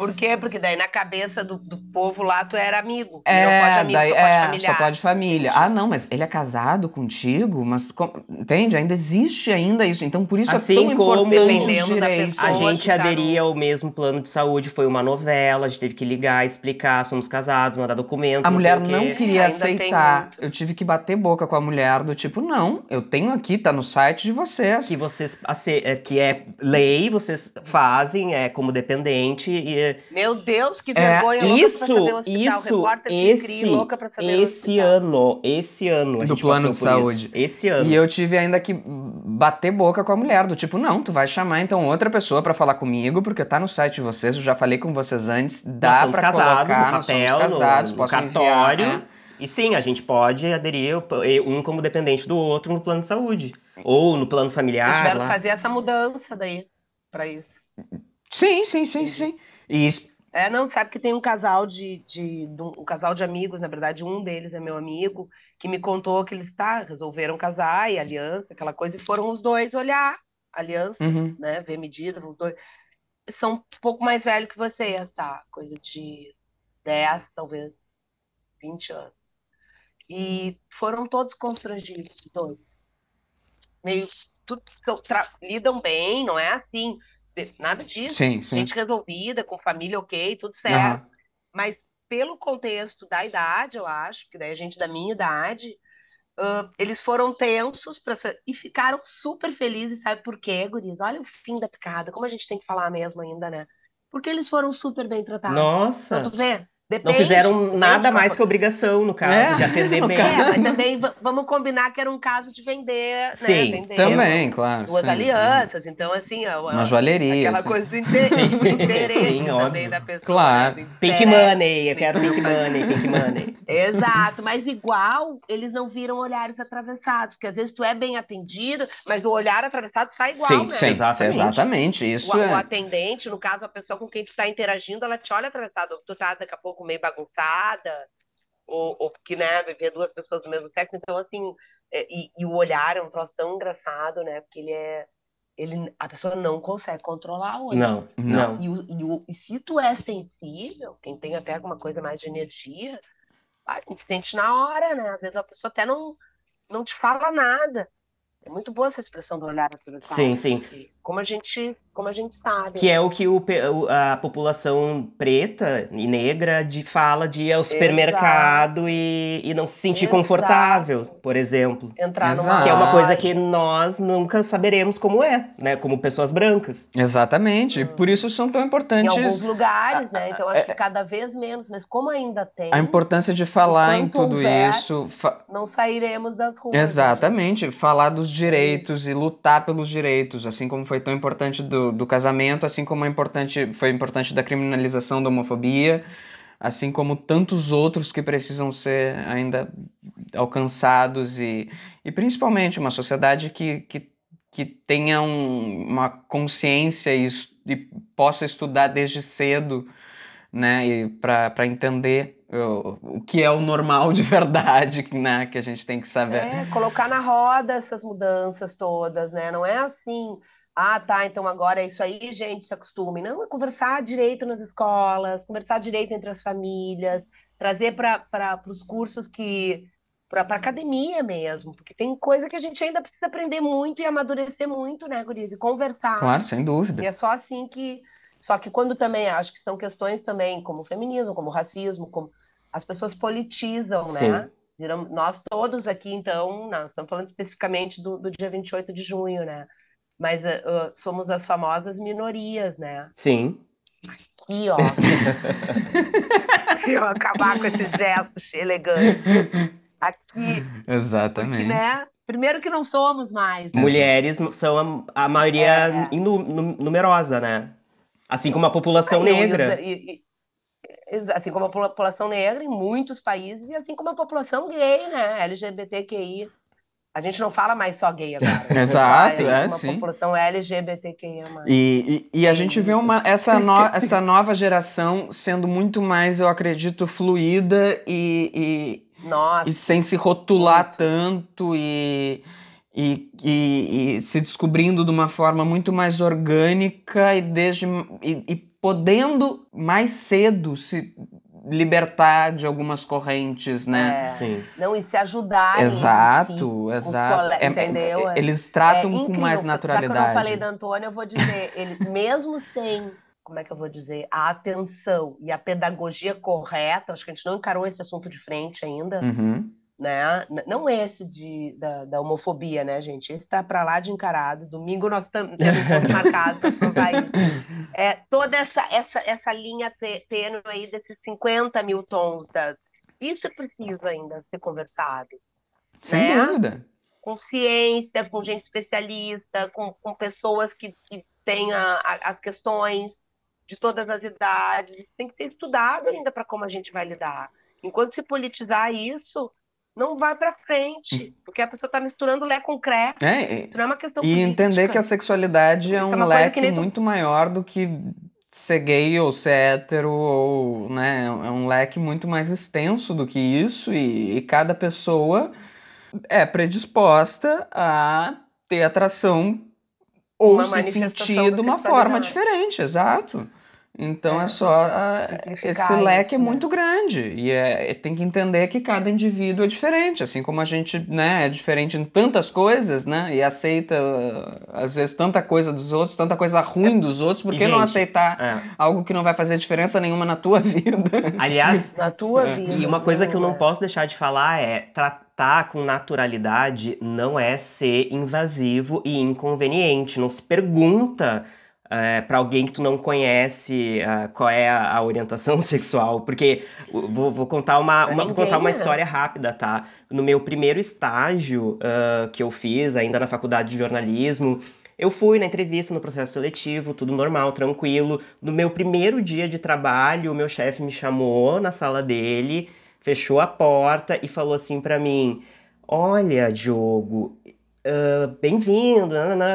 Por quê? Porque daí na cabeça do, do povo lá tu era amigo. É, não pode amigo, daí, só pode é, familiar. Só pode família. Ah, não, mas ele é casado contigo, mas entende? Ainda existe ainda isso. Então por isso assim é tão como importante os direitos. A gente aderia ao mesmo plano de saúde, foi uma novela, a gente teve que ligar, explicar, somos casados, mandar documento. A não mulher não queria aceitar. Eu tive que bater boca com a mulher do tipo, não, eu tenho aqui, tá no site de vocês. Que vocês é, que é lei, vocês fazem, é como dependente e. Meu Deus! Que é, vergonha. É, isso, isso, esse, esse ano, esse ano. do plano de saúde. Isso. Esse ano. E eu tive ainda que bater boca com a mulher, do tipo, não, tu vai chamar então outra pessoa para falar comigo, porque tá no site de vocês, eu já falei com vocês antes, dá para casados, colocar, no papel, nós casados, no, no cartório. Enviar, é. E sim, a gente pode aderir um como dependente do outro no plano de saúde. Ou no plano familiar. Eles tiveram fazer essa mudança daí, para isso. Sim, sim, sim, sim. E é, não, sabe que tem um casal de, de, de, um casal de amigos, na verdade, um deles é meu amigo, que me contou que eles tá, resolveram casar e aliança, aquela coisa, e foram os dois olhar aliança, uhum. né? Ver medida, os dois. São um pouco mais velhos que vocês, tá? Coisa de 10, talvez 20 anos. E foram todos constrangidos, os dois. Meio. Tudo, lidam bem, não é assim Nada disso. Sim, sim. Gente resolvida, com família ok, tudo certo. Uhum. Mas pelo contexto da idade, eu acho, que daí a gente da minha idade, uh, eles foram tensos pra, e ficaram super felizes, sabe por quê, guris? Olha o fim da picada, como a gente tem que falar mesmo ainda, né? Porque eles foram super bem tratados. Nossa! Então, tu vê? Depende, Não fizeram nada mais que obrigação, no caso, É, de atender bem. É, mas também va- vamos combinar que era um caso de vender, né? Sim, vender Também, claro. duas sim. alianças. Então, assim, ó, Uma joalheria. aquela assim. coisa do inter- Sim, do interesse sim, também óbvio. da pessoa. Claro. né, Pink interesse. money, eu quero pink money, pink money. Exato, mas igual eles não viram olhares atravessados, porque às vezes tu é bem atendido, mas o olhar atravessado sai igual, Sim, né? sim, Exatamente. exatamente. Isso O, o é. atendente, no caso, a pessoa com quem tu tá interagindo, ela te olha atravessado, tu tá daqui a pouco meio bagunçada, ou, ou que, né, vê duas pessoas do mesmo sexo, então, assim, é, e, e o olhar é um troço tão engraçado, né, porque ele é, ele, a pessoa não consegue controlar o olhar. Não, não. E, o- e, o- e se tu é sensível, quem tem até alguma coisa mais de energia, a gente sente na hora, né, às vezes a pessoa até não, não te fala nada. É muito boa essa expressão do olhar atravessado. Sim, sim. porque Como a gente, como a gente sabe. Que é o que o pe- o- a população preta e negra de, fala de ir ao supermercado e, e não se sentir Exato. confortável, por exemplo. entrar Exato. numa Que é uma coisa que nós nunca saberemos como é, né? Como pessoas brancas. Exatamente. Por isso são tão em importantes alguns lugares, né? Então acho que cada vez menos, mas como ainda tem, a importância de falar em tudo houver- isso. fa- não sairemos das ruas. né? Exatamente, falar dos direitos e lutar pelos direitos, assim como foi tão importante do, do casamento, assim como é importante, foi importante da criminalização da homofobia, assim como tantos outros que precisam ser ainda alcançados e, e principalmente uma sociedade que, que, que tenha um- uma consciência e, e possa estudar desde cedo, né, para entender o, o que é o normal de verdade, né, que a gente tem que saber. É, colocar na roda essas mudanças todas, né? Não é assim, ah, tá, então agora é isso aí, gente, se acostume. Não, é conversar direito nas escolas, conversar direito entre as famílias, trazer para os cursos que. para a academia mesmo, porque tem coisa que a gente ainda precisa aprender muito e amadurecer muito, né, Guriz? E conversar. Claro, sem dúvida. E é só assim que. Só que quando também, acho que são questões também, como feminismo, como racismo, como as pessoas politizam, Sim. né? Nós todos aqui, então, nós estamos falando especificamente do, do dia 28 de junho, né? Mas eh, somos as famosas minorias, né? Sim. Aqui, ó. Aqui, ó, acabar com esses gestos elegantes. Aqui, Exatamente. né? Primeiro que não somos mais. né? Mulheres são a, a maioria É. inu- numerosa, né? Assim como a população Ah, e e o- negra. e- e- exa- assim como a população negra em muitos países, e assim como a população gay, né? LGBTQI. A gente não fala mais só gay agora. né? Exato, Fala é, uma sim. população LGBTQIA+. E, e, e a gente vê uma, essa, no- essa nova geração sendo muito mais, eu acredito, fluida e, Nossa, e, e sem se rotular Muito. tanto e, e, e, e se descobrindo de uma forma muito mais orgânica e, desde, e, e podendo mais cedo se libertar de algumas correntes, né? é, Sim. não, e se ajudarem. Exato, exato. cole- É- entendeu? é- eles tratam É com mais Já que eu naturalidade. não falei da Antônia, eu vou dizer, ele, mesmo sem, como é que eu vou dizer, a atenção e a pedagogia correta, acho que a gente não encarou esse assunto de frente ainda, Uhum. Né? Não esse de, da, da homofobia, né, gente? Esse tá pra lá de encarado. Domingo nós encontro marcado para provar isso. É, toda essa, essa, essa linha tê- tênue aí desses 50 mil tons. Da... Isso precisa ainda ser conversado. Sem né? dúvida. Com ciência, com gente especialista, com, com pessoas que, que têm a- a- as questões de todas as idades. Isso tem que ser estudado ainda para como a gente vai lidar. Enquanto se politizar isso, não vai para frente, porque a pessoa está misturando lé com cré. É, Isso não é uma questão e política. entender que a sexualidade é Isso é um que leque nem tu- muito maior do que ser gay ou ser hétero, ou, né? É um leque muito mais extenso do que isso, e, e cada pessoa é predisposta a ter atração ou Uma se sentir de uma forma diferente, exato. Então é, só. ah, simplificar esse leque é isso, né? muito grande. E é, tem que entender que cada indivíduo é diferente. Assim como a gente né, é diferente em tantas coisas, né? E aceita, ah, às vezes, tanta coisa dos outros, tanta coisa ruim dos outros, por que não aceitar é. algo que não vai fazer diferença nenhuma na tua vida? Aliás, Na tua vida. E uma coisa que eu não né? posso deixar de falar é tratar com naturalidade não é ser invasivo e inconveniente. Não se pergunta é, para alguém que tu não conhece uh, qual é a, a, orientação sexual, porque vou, vou contar uma, uma vou contar uma história rápida, tá? No meu primeiro estágio uh, que eu fiz, ainda na faculdade de jornalismo, eu fui na entrevista, no processo seletivo, tudo normal, tranquilo. No meu primeiro dia de trabalho, o meu chefe me chamou na sala dele, fechou a porta e falou assim para mim: Olha, Diogo, uh, bem-vindo,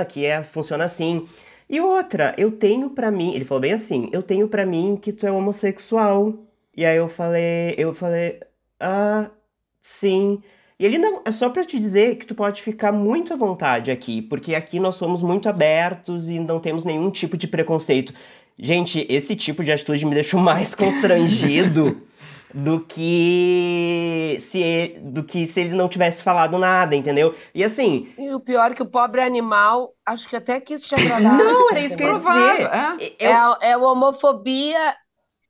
que é, funciona assim. E outra, eu tenho para mim, ele falou bem assim, eu tenho para mim que tu é homossexual. E aí eu falei, eu falei, ah, sim. E ele não, é só para te dizer que tu pode ficar muito à vontade aqui, porque aqui nós somos muito abertos e não temos nenhum tipo de preconceito. Gente, esse tipo de atitude me deixou mais constrangido do que se ele, do que se ele não tivesse falado nada, entendeu? E assim. E o pior é que o pobre animal, acho que até quis te agradar. Não, era isso que eu ia dizer. É, é, é homofobia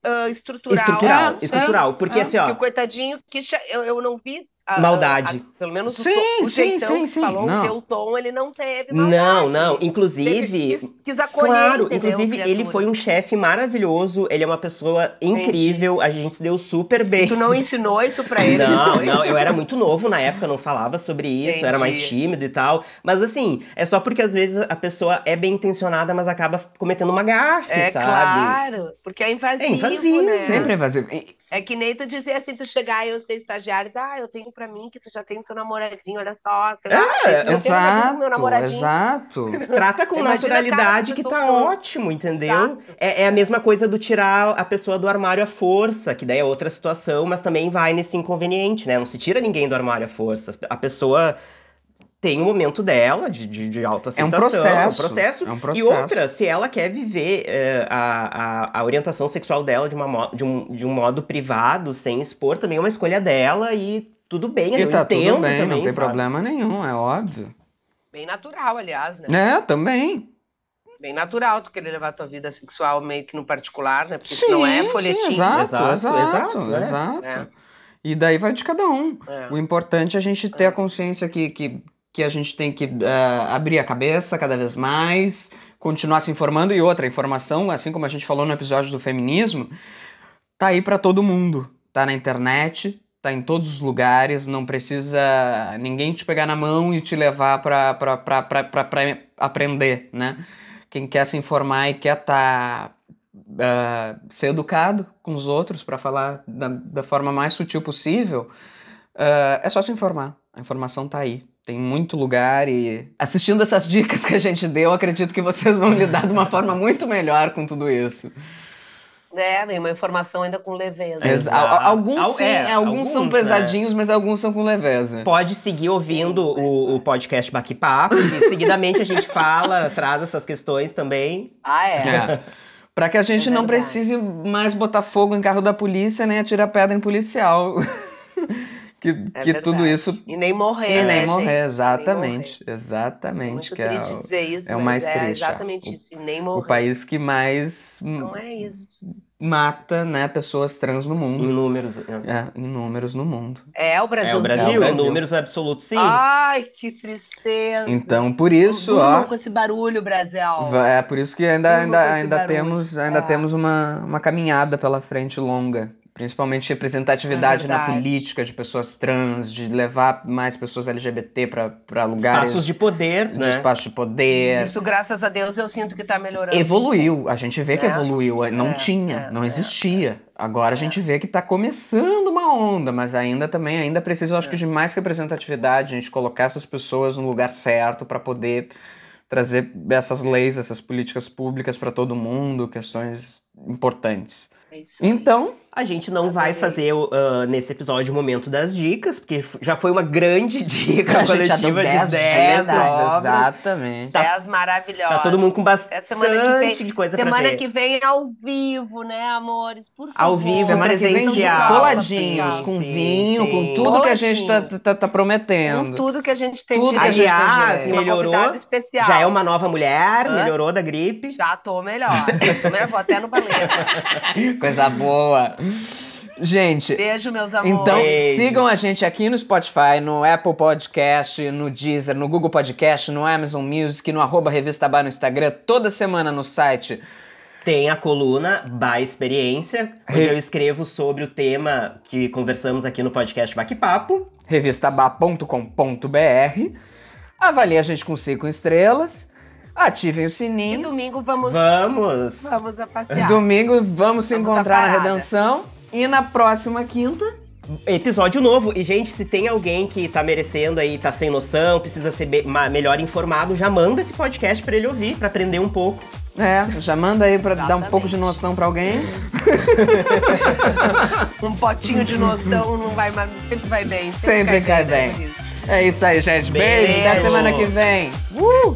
uh, estrutural. Estrutural, é, estrutural. Porque é, assim, ó. o coitadinho, que eu, eu não vi a, maldade. A, pelo menos sim, o, o sim, jeitão sim, que sim. falou, não. o teu tom, ele não teve maldade. Não, não. Inclusive. Teve, quis, quis acolher, claro, entendeu, inclusive, criatura. ele foi um chefe maravilhoso, ele é uma pessoa incrível, a gente se deu super bem. E tu não ensinou isso pra ele? Não, não, eu era muito novo na época, não falava sobre isso, Entendi. era mais tímido e tal. Mas assim, é só porque às vezes a pessoa é bem intencionada, mas acaba cometendo uma gafe, É sabe? claro, porque é invasivo, É invasivo, né? Sempre é vazio. E- É que nem tu dizer assim, tu chegar e eu ser estagiário, ah, eu tenho pra mim que tu já tem teu namoradinho, olha só. É, Ah, eu tenho Exato, meu namoradinho. exato. Trata com naturalidade que tá ótimo, entendeu? É, é a mesma coisa do tirar a pessoa do armário à força, que daí é outra situação, mas também vai nesse inconveniente, né? Não se tira ninguém do armário à força. A pessoa tem o momento dela de, de, de autoaceitação. processo, É um processo. é um E processo. outra, se ela quer viver eh, a, a, a orientação sexual dela de, uma, de, um, de um modo privado, sem expor, também é uma escolha dela e tudo bem, E eu tá entendo tudo bem, também, não tem sabe? problema nenhum, é óbvio. Bem natural, aliás, né? É, também. Bem natural tu querer levar tua vida sexual meio que no particular, né? Porque Sim, não é sim, folhetim. exato, Exato, exato, exato, exato. é. É. E daí vai de cada um. É. O importante é a gente ter a consciência que, que, que a gente tem que eh, abrir a cabeça cada vez mais, continuar se informando. E outra, informação, assim como a gente falou no episódio do feminismo, tá aí pra todo mundo. Tá na internet, tá em todos os lugares, não precisa ninguém te pegar na mão e te levar pra aprender, né? Quem quer se informar e quer tá, ah, ser educado com os outros para falar da, da forma mais sutil possível, ah, é só se informar. A informação tá aí. Tem muito lugar e assistindo essas dicas que a gente deu, acredito que vocês vão lidar de uma forma muito melhor com tudo isso. É, uma informação ainda com leveza. Exato. Al- al- Alguns Al- sim, é, alguns, são alguns, né? pesadinhos, mas alguns são com leveza. Pode seguir ouvindo o, o podcast Baque Papo, que seguidamente a gente fala, traz essas questões também. Ah, é. É. Pra que a gente É não precise mais botar fogo em carro da polícia nem atirar pedra em policial. que É que tudo isso. E nem morrer. E nem né, morrer, gente? exatamente. Nem morrer. Exatamente. Muito que é o, dizer isso, é o mais é triste, é. exatamente O- isso. E nem o morrer. país que mais Não é isso. mata né, pessoas trans no Em mundo. números. né? É, em números no mundo. É o Brasil. É o Brasil, É o Brasil. em números absolutos, sim. Ai, que tristeza. Então, por isso, ó. com esse barulho, Brasil. É por isso que ainda, ainda, ainda barulho. temos, ainda É. temos uma, uma caminhada pela frente longa. Principalmente representatividade É na política de pessoas trans, de levar mais pessoas LGBT para lugares. Espaços de poder, de né? espaço de poder. Isso, graças a Deus, eu sinto que tá melhorando. Evoluiu, a gente vê que É. evoluiu, não É, tinha, é, não é. existia. Agora a gente vê que tá começando uma onda, mas ainda também ainda precisa, eu acho que de mais representatividade, a gente colocar essas pessoas no lugar certo para poder trazer essas leis, essas políticas públicas para todo mundo, questões importantes. É isso. Então, A gente não vai fazer ah, nesse episódio o momento das dicas, porque já foi uma grande dica a gente já deu coletiva 10 de 10 dicas, obras. exatamente. Tá- Dez maravilhosas. Tá todo mundo com Essa bastante semana que vem, de coisa pra semana ver. que vem ao vivo, né, amores? Por favor. Ao vivo, Semana que vem presencial. coladinhos, Sim, com sim, vinho, sim. com tudo que a gente tá, tá, tá Com prometendo. tudo que a gente tem Tudo que a direito. gente tem Aliás. Uma melhorou. Já é uma nova mulher, Hã? melhorou da gripe. Já tô melhor. tô melhor, vou até no balé. Coisa boa. Gente, Beijo, meus amores. então Beijo. sigam a gente aqui no Spotify, no Apple Podcast, no Deezer, no Google Podcast, no Amazon Music, no arroba Revista Bar no Instagram, toda semana no site. Tem a coluna Ba Experiência, onde Re- eu escrevo sobre o tema que conversamos aqui no podcast Baque Papo. revistabá.com.br. Avalie a gente com cinco estrelas. Ativem o E sininho. domingo vamos, Vamos! vamos a passear. Domingo vamos se Vamos encontrar na redenção. E na próxima quinta. Episódio novo. E, gente, se tem alguém que tá merecendo aí, tá sem noção, precisa ser be- ma- melhor informado, já manda esse podcast pra ele ouvir, pra aprender um pouco. É, já manda aí pra dar um pouco de noção pra alguém. Um potinho de noção não vai, sempre vai bem. Sempre cai né, bem. É isso aí, gente. Beijo. Até Beijo. semana que vem. Uh!